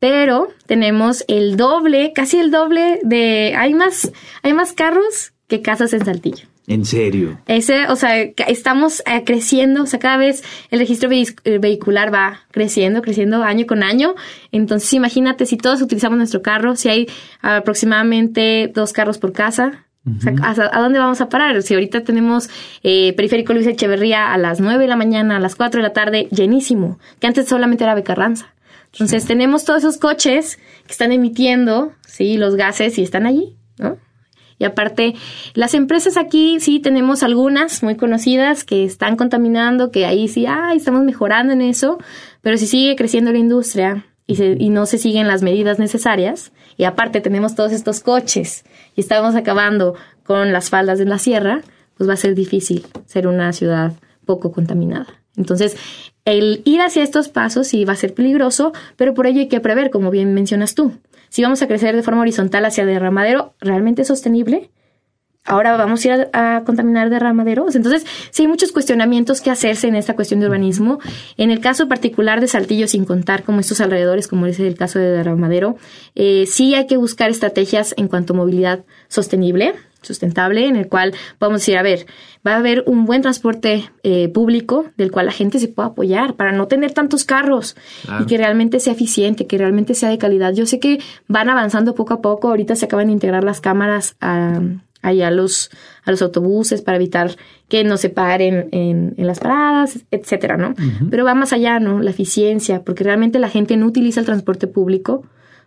Pero tenemos el doble, casi el doble de hay más hay más carros que casas en Saltillo. ¿En serio? Ese, o sea, estamos eh, creciendo, o sea, cada vez el registro eh, vehicular va creciendo, creciendo año con año. Entonces, imagínate si todos utilizamos nuestro carro, si hay aproximadamente dos carros por casa, ¿a, dónde vamos a parar? Si ahorita tenemos eh, Periférico Luis Echeverría a las 9 de la mañana, a las 4 de la tarde, llenísimo, que antes solamente era Becarranza. Entonces, tenemos todos esos coches que están emitiendo, sí, los gases y están allí, ¿no? Y aparte, las empresas aquí sí tenemos algunas muy conocidas que están contaminando, que ahí sí, ay, estamos mejorando en eso, pero si sigue creciendo la industria y, y no se siguen las medidas necesarias, y aparte tenemos todos estos coches y estamos acabando con las faldas de la sierra, pues va a ser difícil ser una ciudad poco contaminada. Entonces, el ir hacia estos pasos sí va a ser peligroso, pero por ello hay que prever, como bien mencionas tú si vamos a crecer de forma horizontal hacia derramadero, ¿realmente es sostenible? Ahora vamos a ir a, contaminar derramaderos. Entonces, sí hay muchos cuestionamientos que hacerse en esta cuestión de urbanismo. En el caso particular de Saltillo, sin contar como estos alrededores, como es el caso de derramadero, eh, sí hay que buscar estrategias en cuanto a movilidad sostenible sustentable en el cual vamos a decir, a ver, va a haber un buen transporte eh, público del cual la gente se pueda apoyar para no tener tantos carros y que realmente sea eficiente, que realmente sea de calidad. Yo sé que van avanzando poco a poco, ahorita se acaban de integrar las cámaras a, a los, a los autobuses para evitar que no se paren en, en las paradas, etcétera, ¿no? Pero va más allá, ¿no? La eficiencia, porque realmente la gente no utiliza el transporte público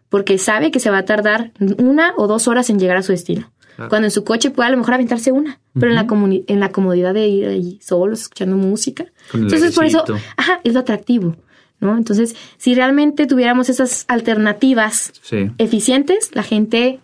porque sabe que se va a tardar una o dos horas en llegar a su destino. Cuando en su coche puede a lo mejor aventarse una, pero en, la en la comodidad de ir ahí solos, escuchando música. Entonces, por eso, ajá, es lo atractivo. ¿no? Entonces, si realmente tuviéramos esas alternativas eficientes, la gente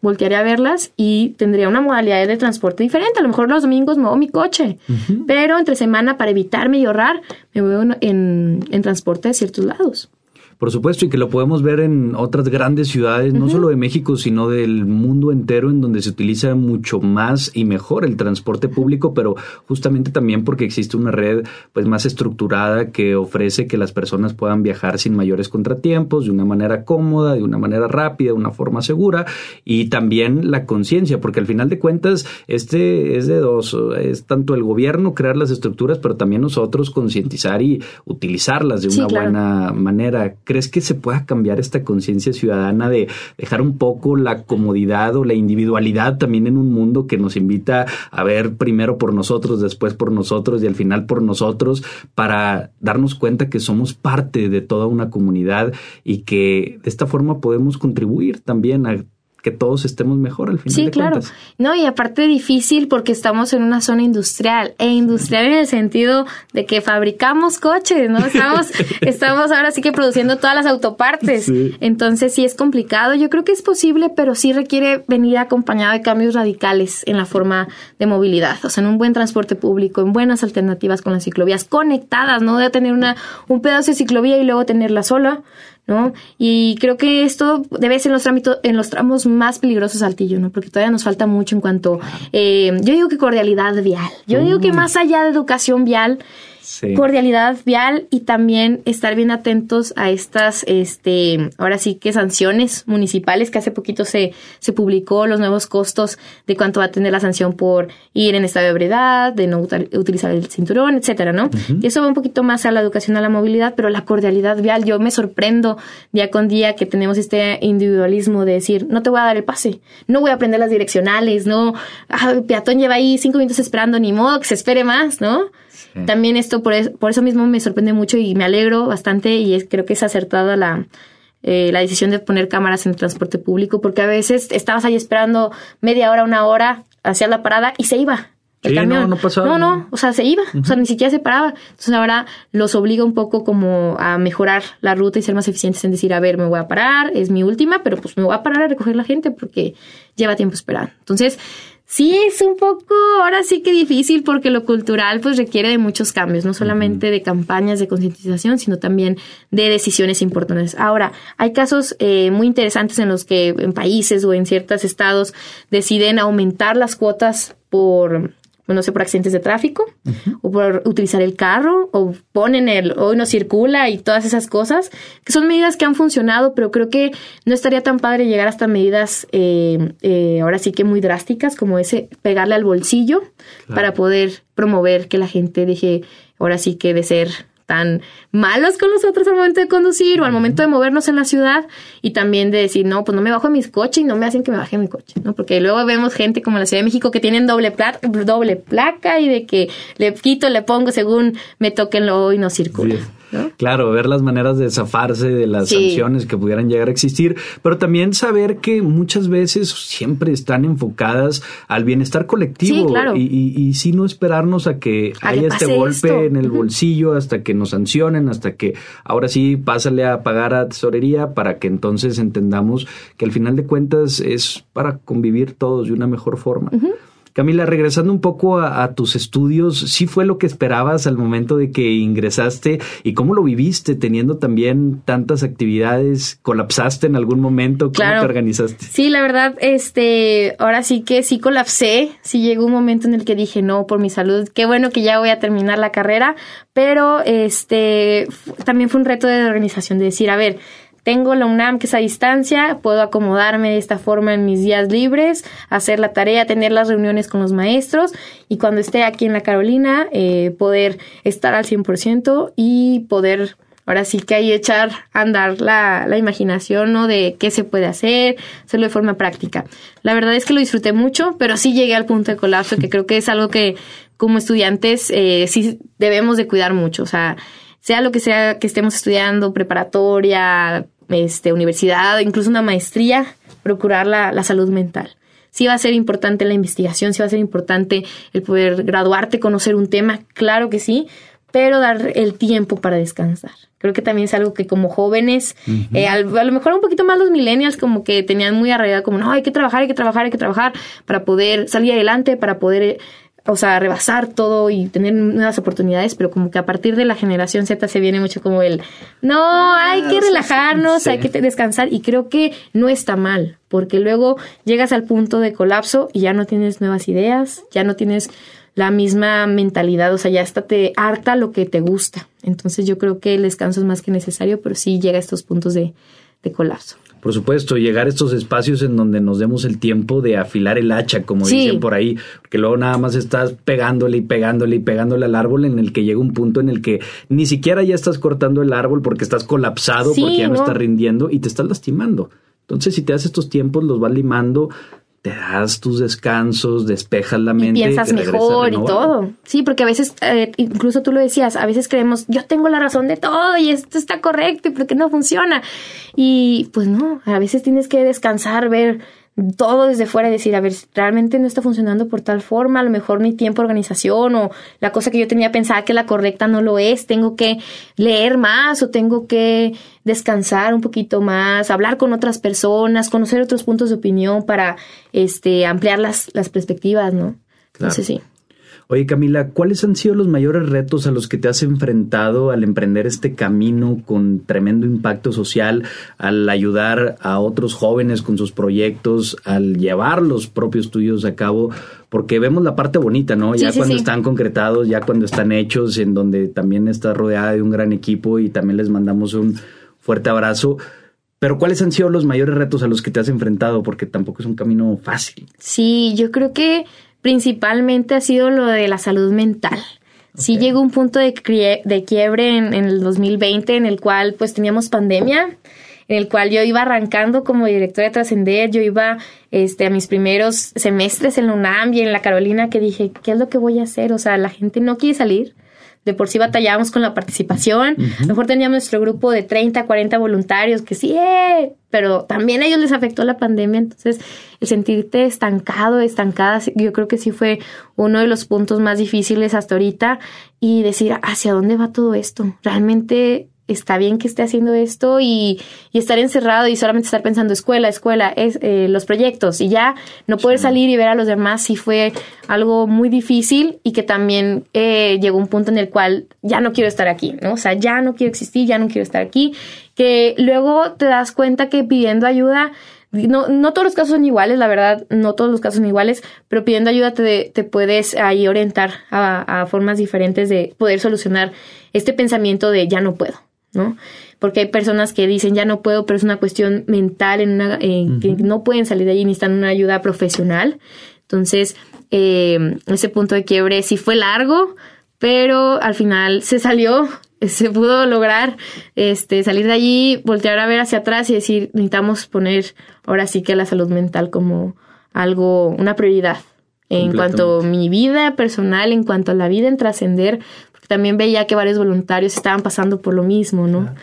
voltearía a verlas y tendría una modalidad de transporte diferente. A lo mejor los domingos muevo mi coche, pero entre semana, para evitarme y ahorrar, me muevo en, en transporte de ciertos lados. Por supuesto, y que lo podemos ver en otras grandes ciudades, no solo de México, sino del mundo entero, en donde se utiliza mucho más y mejor el transporte público, pero justamente también porque existe una red pues más estructurada que ofrece que las personas puedan viajar sin mayores contratiempos, de una manera cómoda, de una manera rápida, de una forma segura, y también la conciencia, porque al final de cuentas, este es de dos, es tanto el gobierno crear las estructuras, pero también nosotros concientizar y utilizarlas de una buena manera ¿Crees que se pueda cambiar esta conciencia ciudadana de dejar un poco la comodidad o la individualidad también en un mundo que nos invita a ver primero por nosotros, después por nosotros y al final por nosotros para darnos cuenta que somos parte de toda una comunidad y que de esta forma podemos contribuir también a que todos estemos mejor al final. Sí, claro. No, y aparte difícil porque estamos en una zona industrial, e industrial en el sentido de que fabricamos coches, ¿no? Estamos, estamos ahora sí que produciendo todas las autopartes. Entonces sí es complicado. Yo creo que es posible, pero sí requiere venir acompañado de cambios radicales en la forma de movilidad. O sea, en un buen transporte público, en buenas alternativas con las ciclovías conectadas, no de tener una, un pedazo de ciclovía y luego tenerla sola ¿no? Y creo que esto debe ser en los, en los tramos más peligrosos Saltillo, ¿no? Porque todavía nos falta mucho en cuanto, eh, yo digo que cordialidad vial, yo digo que más allá de educación vial, cordialidad vial y también estar bien atentos a estas, este, ahora sí que sanciones municipales que hace poquito se, se publicó los nuevos costos de cuánto va a tener la sanción por ir en estado de ebriedad, de no utilizar el cinturón, etcétera, ¿no? Y eso va un poquito más a la educación a la movilidad, pero la cordialidad vial, yo me sorprendo día con día que tenemos este individualismo de decir, no te voy a dar el pase, no voy a aprender las direccionales, no, ah, el peatón lleva ahí cinco minutos esperando, ni modo que se espere más, ¿no? También esto, por, por, eso mismo me sorprende mucho y me alegro bastante y es, creo que es acertada la, eh, la decisión de poner cámaras en el transporte público, porque a veces estabas ahí esperando media hora, una hora, hacia la parada y se iba. El camión. No, no, pasaba. no, no, o sea, se iba, o sea, ni siquiera se paraba. Entonces ahora los obliga un poco como a mejorar la ruta y ser más eficientes en decir, a ver, me voy a parar, es mi última, pero pues me voy a parar a recoger la gente porque lleva tiempo esperando. Entonces, Sí, es un poco, ahora sí que difícil porque lo cultural pues requiere de muchos cambios, no solamente de campañas de concientización, sino también de decisiones importantes. Ahora, hay casos eh, muy interesantes en los que en países o en ciertos estados deciden aumentar las cuotas por no sé, por accidentes de tráfico, o por utilizar el carro, o ponen el hoy no circula y todas esas cosas, que son medidas que han funcionado, pero creo que no estaría tan padre llegar hasta medidas eh, eh, ahora sí que muy drásticas, como ese pegarle al bolsillo para poder promover que la gente deje ahora sí que de ser tan malos con nosotros al momento de conducir o al momento de movernos en la ciudad y también de decir, no, pues no me bajo en mis coches y no me hacen que me baje en mi coche, ¿no? Porque luego vemos gente como en la Ciudad de México que tienen doble, placa, doble placa y de que le quito, le pongo según me toquen lo y no circula. Claro, ver las maneras de zafarse de las sanciones que pudieran llegar a existir, pero también saber que muchas veces siempre están enfocadas al bienestar colectivo y, y, sí no esperarnos a que haya este golpe en el bolsillo hasta que nos sancionen, hasta que ahora sí pásale a pagar a tesorería para que entonces entendamos que al final de cuentas es para convivir todos de una mejor forma. Camila, regresando un poco a, tus estudios, ¿sí fue lo que esperabas al momento de que ingresaste y cómo lo viviste teniendo también tantas actividades? ¿Colapsaste en algún momento? ¿Cómo te organizaste? Sí, la verdad, este, ahora sí que sí colapsé, sí llegó un momento en el que dije, no, por mi salud, qué bueno que ya voy a terminar la carrera, pero este, también fue un reto de organización, de decir, a ver, tengo la UNAM que es a distancia, puedo acomodarme de esta forma en mis días libres, hacer la tarea, tener las reuniones con los maestros y cuando esté aquí en la Carolina eh, poder estar al 100% y poder ahora sí que hay echar a andar la, la, imaginación, ¿no? De qué se puede hacer, hacerlo de forma práctica. La verdad es que lo disfruté mucho, pero sí llegué al punto de colapso, que creo que es algo que como estudiantes eh, sí debemos de cuidar mucho. O sea, sea lo que sea que estemos estudiando, preparatoria, este, universidad, incluso una maestría, procurar la, la salud mental. Sí va a ser importante la investigación, sí va a ser importante el poder graduarte, conocer un tema, claro que sí, pero dar el tiempo para descansar. Creo que también es algo que como jóvenes, eh, a, lo mejor un poquito más los millennials como que tenían muy arraigado como, no, hay que trabajar, hay que trabajar, hay que trabajar para poder salir adelante, para poder o sea, rebasar todo y tener nuevas oportunidades, pero como que a partir de la generación Z se viene mucho como el, no, hay que relajarnos, hay que descansar y creo que no está mal, porque luego llegas al punto de colapso y ya no tienes nuevas ideas, ya no tienes la misma mentalidad, o sea, ya hasta te harta lo que te gusta. Entonces yo creo que el descanso es más que necesario, pero sí llega a estos puntos de, de colapso por supuesto, llegar a estos espacios en donde nos demos el tiempo de afilar el hacha, como dicen por ahí, porque luego nada más estás pegándole y pegándole y pegándole al árbol en el que llega un punto en el que ni siquiera ya estás cortando el árbol porque estás colapsado, porque ya no, está rindiendo y te estás lastimando. Entonces, si te das estos tiempos, los vas limando te das tus descansos, despejas la mente. Y piensas mejor y todo. Sí, porque a veces, eh, incluso tú lo decías, a veces creemos, yo tengo la razón de todo y esto está correcto y porque no funciona. Y pues no, a veces tienes que descansar, ver todo desde fuera y decir, a ver, realmente no está funcionando por tal forma, a lo mejor mi tiempo de organización o la cosa que yo tenía pensada que la correcta no lo es, tengo que leer más o tengo que descansar un poquito más, hablar con otras personas, conocer otros puntos de opinión para este ampliar las, las perspectivas, ¿no? Entonces sí. Oye Camila, ¿cuáles han sido los mayores retos a los que te has enfrentado al emprender este camino con tremendo impacto social, al ayudar a otros jóvenes con sus proyectos, al llevar los propios tuyos a cabo? Porque vemos la parte bonita, ¿no? Ya cuando están concretados, ya cuando están hechos, en donde también está rodeada de un gran equipo y también les mandamos un fuerte abrazo. Pero ¿cuáles han sido los mayores retos a los que te has enfrentado? Porque tampoco es un camino fácil. Sí, yo creo que principalmente ha sido lo de la salud mental. Sí llegó un punto de, de quiebre en, en, el 2020 en el cual pues teníamos pandemia, en el cual yo iba arrancando como directora de Trascender, yo iba este, a mis primeros semestres en la UNAM y en la Carolina que dije, ¿qué es lo que voy a hacer? O sea, la gente no quiere salir, de por sí batallábamos con la participación. A lo mejor teníamos nuestro grupo de 30, 40 voluntarios que sí, eh, pero también a ellos les afectó la pandemia. Entonces, el sentirte estancado, estancada, yo creo que sí fue uno de los puntos más difíciles hasta ahorita y decir, ¿hacia dónde va todo esto? Realmente está bien que esté haciendo esto y, estar encerrado y solamente estar pensando escuela, escuela, es, eh, los proyectos y ya no poder salir y ver a los demás sí fue algo muy difícil y que también eh, llegó un punto en el cual ya no quiero estar aquí, ¿no? O sea, ya no quiero existir, ya no quiero estar aquí, que luego te das cuenta que pidiendo ayuda no, no todos los casos son iguales, la verdad, no todos los casos son iguales, pero pidiendo ayuda te, te puedes ahí orientar a, a, formas diferentes de poder solucionar este pensamiento de ya no puedo, ¿no? Porque hay personas que dicen ya no puedo, pero es una cuestión mental, en una, que no pueden salir de allí, necesitan una ayuda profesional. Entonces, eh, ese punto de quiebre sí fue largo, pero al final se salió, se pudo lograr este, salir de allí, voltear a ver hacia atrás y decir, necesitamos poner ahora sí que la salud mental como algo, una prioridad en cuanto a mi vida personal, en cuanto a la vida en trascender, también veía que varios voluntarios estaban pasando por lo mismo, ¿no?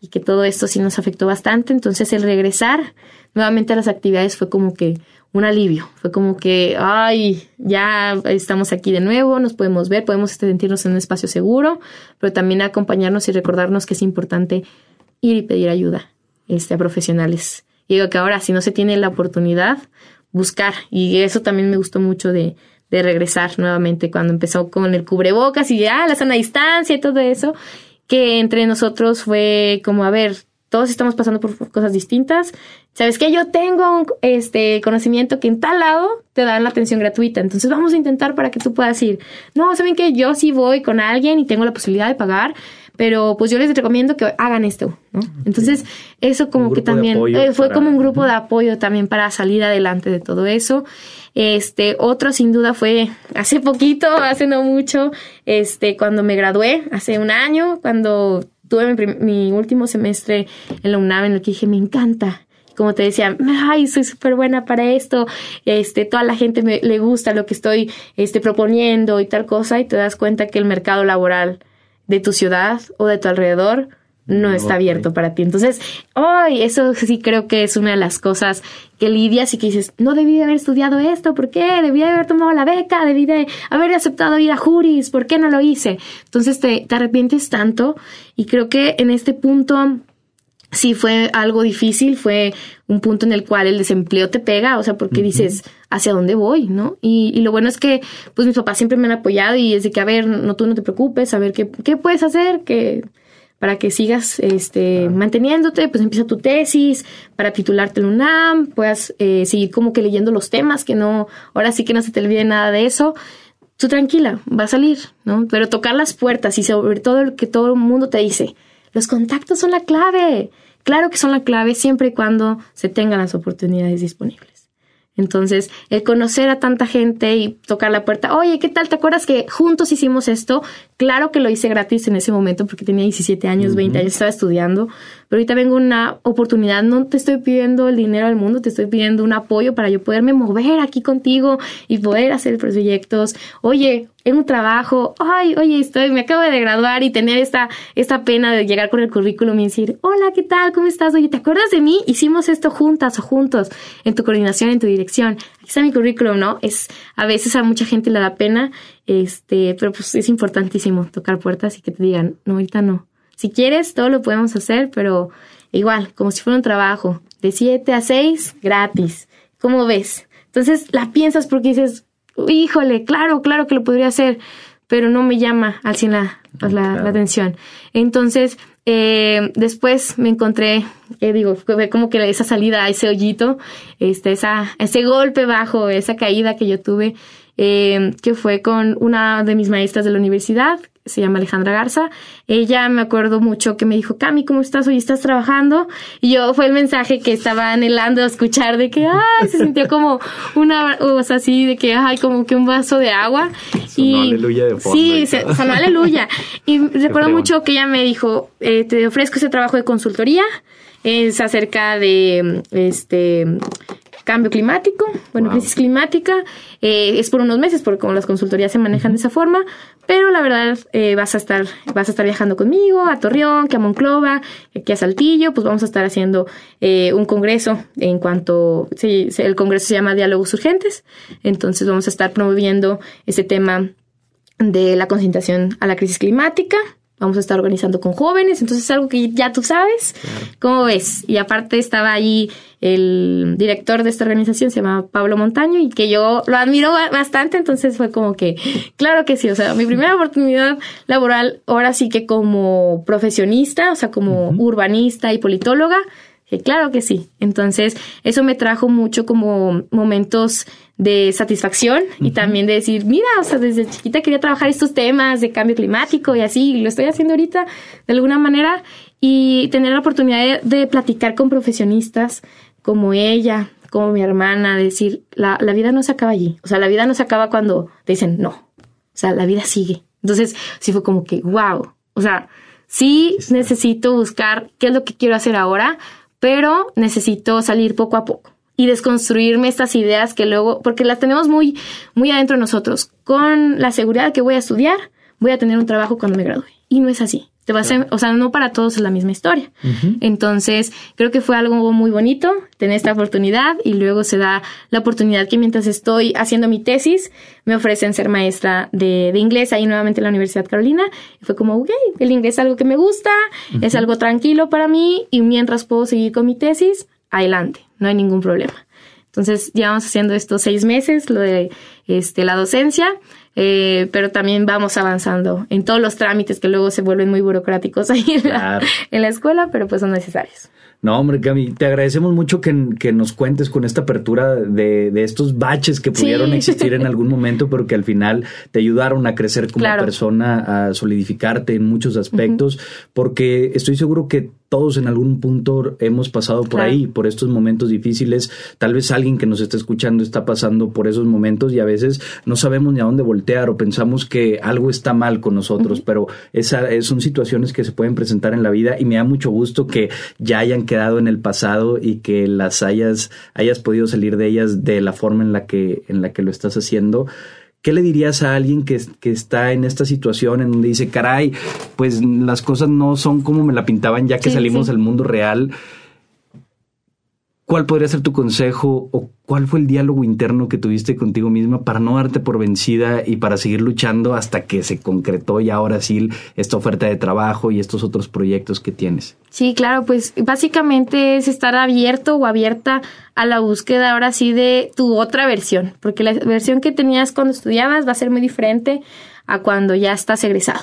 Y que todo esto sí nos afectó bastante. Entonces el regresar nuevamente a las actividades fue como que un alivio. Fue como que, ay, ya estamos aquí de nuevo, nos podemos ver, podemos sentirnos en un espacio seguro, pero también acompañarnos y recordarnos que es importante ir y pedir ayuda este, a profesionales. Y digo que ahora, si no se tiene la oportunidad, buscar. Y eso también me gustó mucho de, de regresar nuevamente cuando empezó con el cubrebocas y ya la sana distancia y todo eso, que entre nosotros fue como, a ver, todos estamos pasando por cosas distintas. ¿Sabes qué? Yo tengo un este, conocimiento que en tal lado te dan la atención gratuita. Entonces vamos a intentar para que tú puedas ir. No, ¿saben que Yo sí voy con alguien y tengo la posibilidad de pagar, pero pues yo les recomiendo que hagan esto, ¿no? Entonces, eso como que también eh, fue como un grupo de apoyo también para salir adelante de todo eso. Este, otro sin duda fue hace poquito, hace no mucho, este, cuando me gradué, hace un año, cuando tuve mi, último semestre en la UNAM en el que dije, me encanta, como te decía, ay, soy súper buena para esto, este, toda la gente me, le gusta lo que estoy este, proponiendo y tal cosa, y te das cuenta que el mercado laboral de tu ciudad o de tu alrededor no está abierto para ti. Entonces, hoy eso sí creo que es una de las cosas que lidias y que dices, no debí de haber estudiado esto, ¿por qué? Debí de haber tomado la beca, debí de haber aceptado ir a juris, ¿por qué no lo hice? Entonces te, te arrepientes tanto y creo que en este punto sí fue algo difícil, fue un punto en el cual el desempleo te pega, o sea, porque dices, ¿hacia dónde voy? ¿No? Y, y, lo bueno es que, pues mis papás siempre me han apoyado y es de que, a ver, no, tú no te preocupes, a ver qué, qué puedes hacer, que para que sigas este, manteniéndote, pues empieza tu tesis, para titularte en UNAM, puedas eh, seguir como que leyendo los temas, que no, ahora sí que no se te olvide nada de eso. Tú tranquila, va a salir, ¿no? Pero tocar las puertas y sobre todo lo que todo el mundo te dice, los contactos son la clave. Claro que son la clave siempre y cuando se tengan las oportunidades disponibles. Entonces, el conocer a tanta gente y tocar la puerta, oye, ¿qué tal? ¿Te acuerdas que juntos hicimos esto? Claro que lo hice gratis en ese momento porque tenía 17 años, 20 años, estaba estudiando, pero ahorita vengo una oportunidad, no te estoy pidiendo el dinero del mundo, te estoy pidiendo un apoyo para yo poderme mover aquí contigo y poder hacer proyectos. Oye, en un trabajo, ay, oye, estoy, me acabo de graduar y tener esta, esta pena de llegar con el currículum y decir, hola, ¿qué tal? ¿Cómo estás? Oye, ¿te acuerdas de mí? Hicimos esto juntas o juntos, en tu coordinación, en tu dirección. Aquí está mi currículum, ¿no? Es, a veces a mucha gente le da pena, este, pero pues es importantísimo tocar puertas y que te digan, no, ahorita no. Si quieres, todo lo podemos hacer, pero igual, como si fuera un trabajo, de 7 a 6, gratis. ¿Cómo ves? Entonces la piensas porque dices, híjole, claro, claro que lo podría hacer, pero no me llama al 100 la, la, atención. Entonces, eh, después me encontré, eh, digo, como que esa salida, ese hoyito, este, esa, ese golpe bajo, esa caída que yo tuve, eh, que fue con una de mis maestras de la universidad, se llama Alejandra Garza. Ella me acuerdo mucho que me dijo, Cami, ¿cómo estás? Hoy estás trabajando. Y yo fue el mensaje que estaba anhelando escuchar de que, ay, se sintió como una, o sea, así, de que, ay, como que un vaso de agua. Sonó y, aleluya de. Sí, sonó aleluya. Y recuerdo mucho que ella me dijo, eh, te ofrezco ese trabajo de consultoría. Es acerca de, este, cambio climático, bueno, crisis climática, eh, es por unos meses, porque como las consultorías se manejan de esa forma, pero la verdad eh, vas a estar, vas a estar viajando conmigo a Torreón, que a Monclova, aquí a Saltillo, pues vamos a estar haciendo eh, un congreso en cuanto, sí, el congreso se llama Diálogos Urgentes, entonces vamos a estar promoviendo ese tema de la concientización a la crisis climática vamos a estar organizando con jóvenes, entonces es algo que ya tú sabes. ¿Cómo ves? Y aparte estaba ahí el director de esta organización, se llama Pablo Montaño, y que yo lo admiro bastante, entonces fue como que, claro que sí, o sea, mi primera oportunidad laboral, ahora sí que como profesionista, o sea, como urbanista y politóloga, claro que sí. Entonces, eso me trajo mucho como momentos de satisfacción y también de decir, mira, o sea, desde chiquita quería trabajar estos temas de cambio climático y así, y lo estoy haciendo ahorita de alguna manera, y tener la oportunidad de, platicar con profesionistas como ella, como mi hermana, decir, la, la vida no se acaba allí, o sea, la vida no se acaba cuando te dicen no, o sea, la vida sigue. Entonces, sí fue como que, wow, o sea, sí necesito buscar qué es lo que quiero hacer ahora, pero necesito salir poco a poco y desconstruirme estas ideas que luego, porque las tenemos muy, muy adentro de nosotros, con la seguridad de que voy a estudiar, voy a tener un trabajo cuando me gradúe. Y no es así. Te va a ser, o sea, no para todos es la misma historia. Entonces, creo que fue algo muy bonito tener esta oportunidad y luego se da la oportunidad que mientras estoy haciendo mi tesis, me ofrecen ser maestra de, de inglés ahí nuevamente en la Universidad Carolina. Y fue como, ok, el inglés es algo que me gusta, es algo tranquilo para mí y mientras puedo seguir con mi tesis, adelante, no hay ningún problema. Entonces, llevamos haciendo estos seis meses, lo de este, la docencia, eh, pero también vamos avanzando en todos los trámites que luego se vuelven muy burocráticos ahí en, la, en la escuela, pero pues son necesarios. No, hombre, Cami, te agradecemos mucho que, que nos cuentes con esta apertura de, de estos baches que pudieron existir en algún momento, pero que al final te ayudaron a crecer como persona, a solidificarte en muchos aspectos, porque estoy seguro que todos en algún punto hemos pasado por ahí, por estos momentos difíciles. Tal vez alguien que nos está escuchando está pasando por esos momentos y a veces no sabemos ni a dónde voltear o pensamos que algo está mal con nosotros, pero esa, eh, son situaciones que se pueden presentar en la vida y me da mucho gusto que ya hayan quedado en el pasado y que las hayas, hayas podido salir de ellas de la forma en la que, en la que lo estás haciendo. ¿Qué le dirías a alguien que, que, está en esta situación en donde dice, caray, pues las cosas no son como me la pintaban ya que salimos al mundo real? ¿Cuál podría ser tu consejo o cuál fue el diálogo interno que tuviste contigo misma para no darte por vencida y para seguir luchando hasta que se concretó y ahora sí esta oferta de trabajo y estos otros proyectos que tienes? Sí, claro, pues básicamente es estar abierto o abierta a la búsqueda ahora sí de tu otra versión, porque la versión que tenías cuando estudiabas va a ser muy diferente a cuando ya estás egresado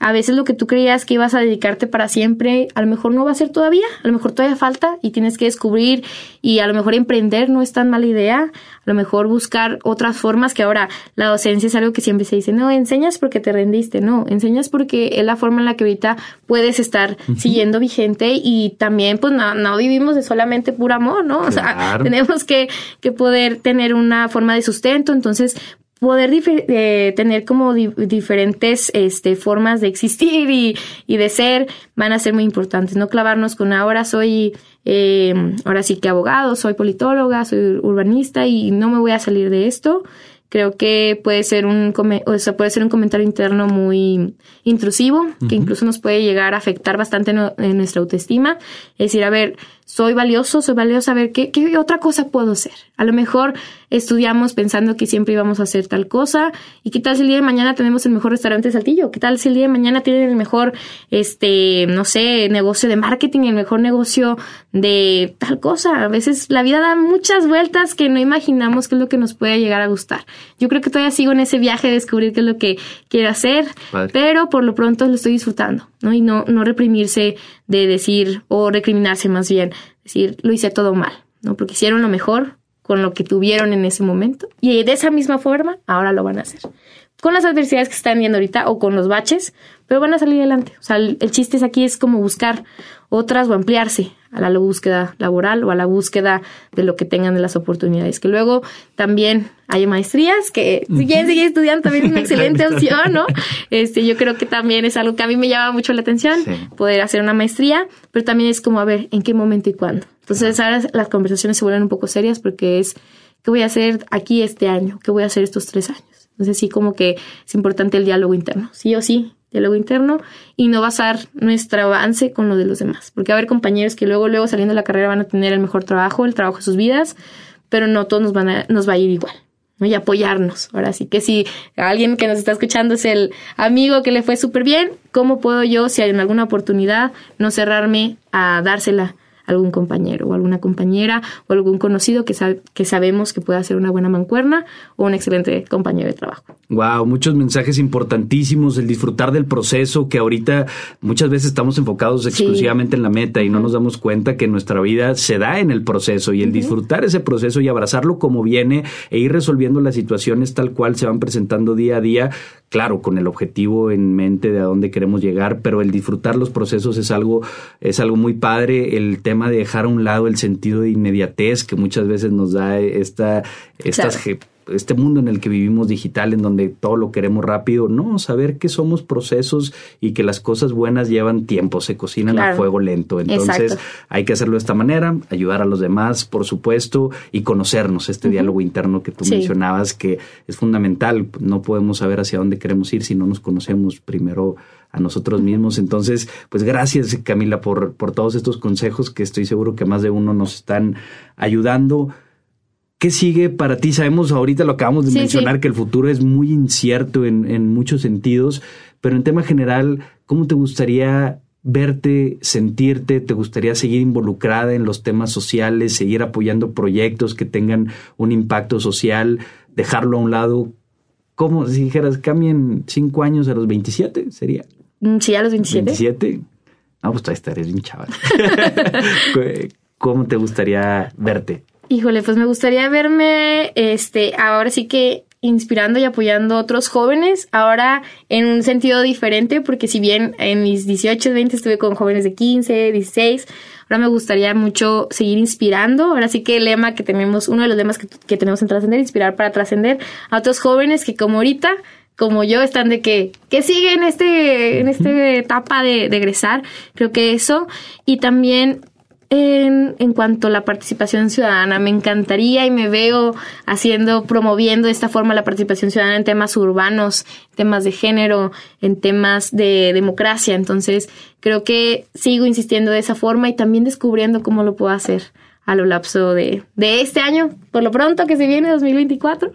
a veces lo que tú creías que ibas a dedicarte para siempre, a lo mejor no va a ser todavía, a lo mejor todavía falta y tienes que descubrir y a lo mejor emprender no es tan mala idea, a lo mejor buscar otras formas que ahora la docencia es algo que siempre se dice, no, enseñas porque te rendiste, no, enseñas porque es la forma en la que ahorita puedes estar siguiendo vigente y también pues no, vivimos de solamente puro amor, ¿no? O sea, tenemos que, que poder tener una forma de sustento, entonces poder eh, tener como diferentes este, formas de existir y, y, de ser van a ser muy importantes. No clavarnos con ahora soy, eh, ahora sí que abogado, soy politóloga, soy urbanista y no me voy a salir de esto. Creo que puede ser un, o sea, puede ser un comentario interno muy intrusivo, que incluso nos puede llegar a afectar bastante en nuestra autoestima. Es decir, a ver, soy valioso, soy valioso, a ver qué, qué otra cosa puedo hacer. A lo mejor estudiamos pensando que siempre íbamos a hacer tal cosa y qué tal si el día de mañana tenemos el mejor restaurante de Saltillo, qué tal si el día de mañana tienen el mejor, este, no sé, negocio de marketing, el mejor negocio de tal cosa. A veces la vida da muchas vueltas que no imaginamos qué es lo que nos puede llegar a gustar. Yo creo que todavía sigo en ese viaje de descubrir qué es lo que quiero hacer, pero por lo pronto lo estoy disfrutando, ¿no? Y no, no reprimirse de decir, o recriminarse más bien, decir, lo hice todo mal, ¿no? Porque hicieron lo mejor con lo que tuvieron en ese momento y de esa misma forma ahora lo van a hacer. Con las adversidades que están viendo ahorita o con los baches, pero van a salir adelante. O sea, el, chiste es aquí es como buscar otras o ampliarse a la búsqueda laboral o a la búsqueda de lo que tengan de las oportunidades. Que luego también hay maestrías que si quieren seguir estudiando también es una excelente opción, ¿no? Este, yo creo que también es algo que a mí me llama mucho la atención, poder hacer una maestría, pero también es como a ver en qué momento y cuándo. Entonces ahora las conversaciones se vuelven un poco serias porque es, ¿qué voy a hacer aquí este año? ¿Qué voy a hacer estos tres años? Entonces sí como que es importante el diálogo interno, sí o sí, diálogo interno y no basar nuestro avance con lo de los demás. Porque va a haber compañeros que luego, luego saliendo de la carrera van a tener el mejor trabajo, el trabajo de sus vidas, pero no todos nos, van a, nos va a ir igual. Y apoyarnos. Ahora sí que si alguien que nos está escuchando es el amigo que le fue súper bien, ¿cómo puedo yo, si hay alguna oportunidad, no cerrarme a dársela algún compañero o alguna compañera o algún conocido que, que sabemos que pueda ser una buena mancuerna o un excelente compañero de trabajo. Wow, muchos mensajes importantísimos, el disfrutar del proceso, que ahorita muchas veces estamos enfocados exclusivamente en la meta y no nos damos cuenta que nuestra vida se da en el proceso y el disfrutar ese proceso y abrazarlo como viene e ir resolviendo las situaciones tal cual se van presentando día a día, claro, con el objetivo en mente de a dónde queremos llegar, pero el disfrutar los procesos es algo, es algo muy padre, el tema de dejar a un lado el sentido de inmediatez que muchas veces nos da esta, estas este mundo en el que vivimos digital, en donde todo lo queremos rápido, no, saber que somos procesos y que las cosas buenas llevan tiempo, se cocinan a fuego lento. Entonces hay que hacerlo de esta manera, ayudar a los demás, por supuesto, y conocernos, este diálogo interno que tú mencionabas, que es fundamental. No podemos saber hacia dónde queremos ir si no nos conocemos primero a nosotros mismos. Entonces, pues gracias Camila por, por todos estos consejos que estoy seguro que más de uno nos están ayudando. ¿Qué sigue para ti? Sabemos, ahorita lo acabamos de mencionar, que el futuro es muy incierto en, en muchos sentidos, pero en tema general, ¿cómo te gustaría verte, sentirte, te gustaría seguir involucrada en los temas sociales, seguir apoyando proyectos que tengan un impacto social, dejarlo a un lado? ¿Cómo si dijeras, cambien cinco años a los 27? ¿Sería? Mm, sí, a los 27. 27. No, pues todavía estarías bien chaval. ¿Cómo te gustaría verte? Híjole, pues me gustaría verme, este, ahora sí que inspirando y apoyando a otros jóvenes, ahora en un sentido diferente, porque si bien en mis 18, 20 estuve con jóvenes de 15, 16, ahora me gustaría mucho seguir inspirando. Ahora sí que el lema que tenemos, uno de los lemas que, tenemos en Trascender, inspirar para trascender a otros jóvenes que como ahorita como yo están de que, que siguen este, en esta etapa de, de egresar. Creo que eso. Y también en, en, cuanto a la participación ciudadana. Me encantaría y me veo haciendo, promoviendo de esta forma la participación ciudadana en temas urbanos, temas de género, en temas de democracia. Entonces, creo que sigo insistiendo de esa forma y también descubriendo cómo lo puedo hacer a lo lapso de, de este año, por lo pronto que se viene 2024,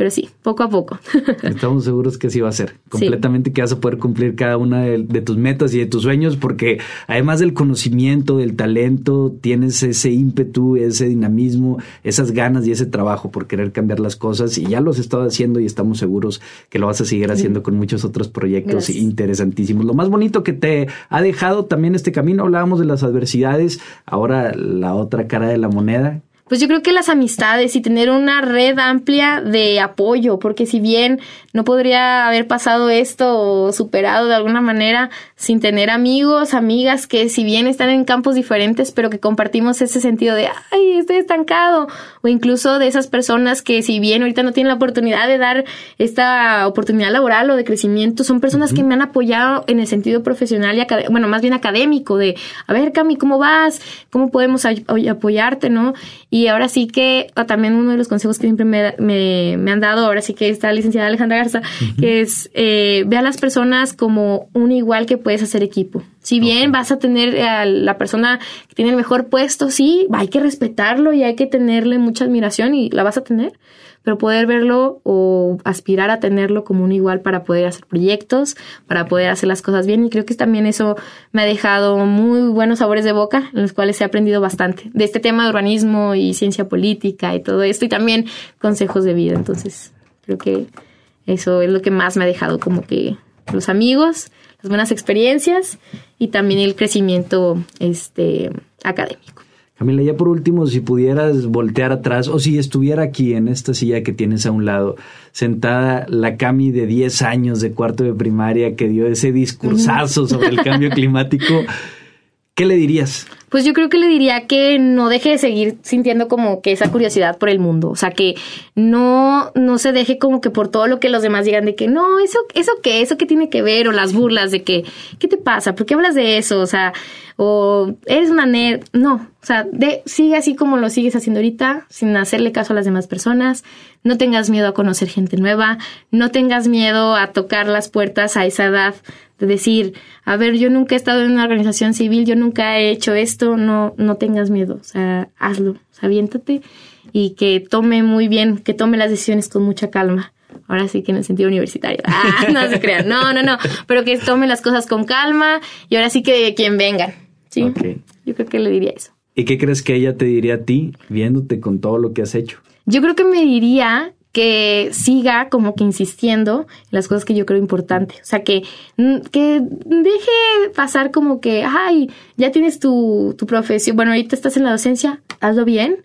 pero sí, poco a poco. Estamos seguros que sí va a ser. Completamente que vas a poder cumplir cada una de, tus metas y de tus sueños, porque además del conocimiento, del talento, tienes ese ímpetu, ese dinamismo, esas ganas y ese trabajo por querer cambiar las cosas. Y ya lo has estado haciendo y estamos seguros que lo vas a seguir haciendo con muchos otros proyectos interesantísimos. Lo más bonito que te ha dejado también este camino, hablábamos de las adversidades, ahora la otra cara de la moneda, pues yo creo que las amistades y tener una red amplia de apoyo, porque si bien no podría haber pasado esto o superado de alguna manera sin tener amigos, amigas que si bien están en campos diferentes, pero que compartimos ese sentido de, ay, estoy estancado, o incluso de esas personas que si bien ahorita no tienen la oportunidad de dar esta oportunidad laboral o de crecimiento, son personas que me han apoyado en el sentido profesional y, bueno, más bien académico, de, a ver, Cami, ¿cómo vas? ¿Cómo podemos apoyarte, no? Y Y ahora sí que también uno de los consejos que siempre me, me, han dado, ahora sí que está la licenciada Alejandra Garza, que es eh, ve a las personas como un igual que puedes hacer equipo. Si bien vas a tener a la persona que tiene el mejor puesto, sí, hay que respetarlo y hay que tenerle mucha admiración y la vas a tener pero poder verlo o aspirar a tenerlo como un igual para poder hacer proyectos, para poder hacer las cosas bien. Y creo que también eso me ha dejado muy buenos sabores de boca, en los cuales he aprendido bastante de este tema de urbanismo y ciencia política y todo esto, y también consejos de vida. Entonces, creo que eso es lo que más me ha dejado como que los amigos, las buenas experiencias y también el crecimiento este académico. Camila, ya por último, si pudieras voltear atrás o si estuviera aquí en esta silla que tienes a un lado, sentada la Cami de 10 años de cuarto de primaria que dio ese discursazo sobre el cambio climático, ¿qué le dirías? Pues yo creo que le diría que no deje de seguir sintiendo como que esa curiosidad por el mundo, o sea, que no no se deje como que por todo lo que los demás digan de que no, eso eso qué, eso qué tiene que ver o las burlas de que ¿qué te pasa? ¿Por qué hablas de eso? O sea, o eres una nerd. No, o sea, de, sigue así como lo sigues haciendo ahorita, sin hacerle caso a las demás personas. No tengas miedo a conocer gente nueva. No tengas miedo a tocar las puertas a esa edad de decir, a ver, yo nunca he estado en una organización civil, yo nunca he hecho esto. No, no tengas miedo. O sea, hazlo. O sea, aviéntate y que tome muy bien, que tome las decisiones con mucha calma ahora sí que en el sentido universitario. Ah, no se crean, no, no, no, pero que tome las cosas con calma y ahora sí que quien vengan. Sí, yo creo que le diría eso. ¿Y qué crees que ella te diría a ti viéndote con todo lo que has hecho? Yo creo que me diría que siga como que insistiendo en las cosas que yo creo importantes. O sea, que, que deje pasar como que, ay, ya tienes tu, tu profesión, bueno, ahorita estás en la docencia, hazlo bien,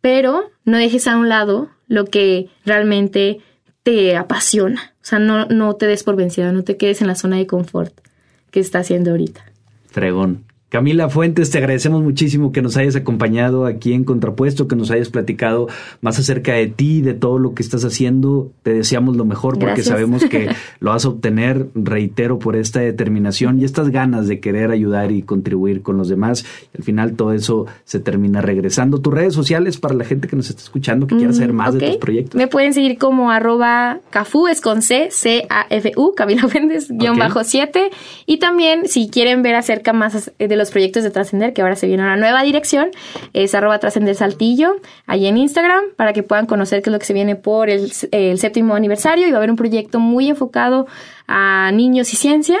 pero no dejes a un lado lo que realmente te apasiona. O sea, no, no te des por vencida, no te quedes en la zona de confort que está haciendo ahorita. Fregón. Camila Fuentes, te agradecemos muchísimo que nos hayas acompañado aquí en Contrapuesto, que nos hayas platicado más acerca de ti, de todo lo que estás haciendo. Te deseamos lo mejor porque sabemos que lo vas a obtener, reitero, por esta determinación y estas ganas de querer ayudar y contribuir con los demás. al final todo eso se termina regresando. Tus redes sociales para la gente que nos está escuchando, que quiera saber mm, más de tus proyectos. Me pueden seguir como arroba cafu, es con C, C-A-F-U, Camila Fuentes, guion bajo 7. Y también, si quieren ver acerca más de los proyectos de Trascender, que ahora se viene a una nueva dirección, es arroba Trascender Saltillo, ahí en Instagram, para que puedan conocer qué es lo que se viene por el, séptimo aniversario y va a haber un proyecto muy enfocado a niños y ciencia,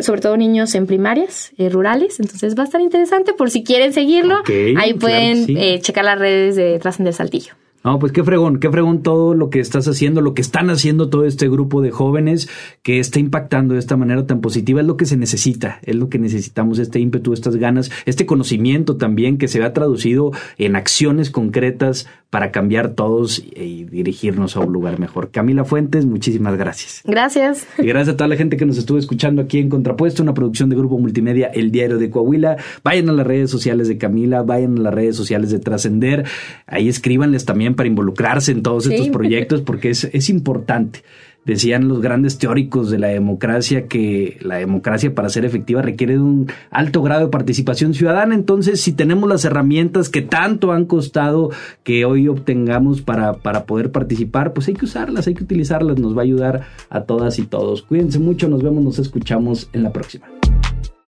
sobre todo niños en primarias eh, rurales. Entonces va a estar interesante por si quieren seguirlo. ahí pueden eh, checar las redes de Trascender Saltillo. No, pues qué fregón, qué fregón todo lo que estás haciendo, lo que están haciendo todo este grupo de jóvenes que está impactando de esta manera tan positiva, es lo que se necesita, es lo que necesitamos, este ímpetu, estas ganas, este conocimiento también que se ha traducido en acciones concretas para cambiar todos y dirigirnos a un lugar mejor. Camila Fuentes, muchísimas gracias. Gracias. Y gracias a toda la gente que nos estuvo escuchando aquí en Contrapuesto, una producción de Grupo Multimedia El Diario de Coahuila. Vayan a las redes sociales de Camila, vayan a las redes sociales de Trascender, ahí escríbanles también para involucrarse en todos estos proyectos porque es, es importante. Decían los grandes teóricos de la democracia que la democracia para ser efectiva requiere de un alto grado de participación ciudadana. Entonces, si tenemos las herramientas que tanto han costado que hoy obtengamos para, para poder participar, pues hay que usarlas, hay que utilizarlas. Nos va a ayudar a todas y todos. Cuídense mucho, nos vemos, nos escuchamos en la próxima.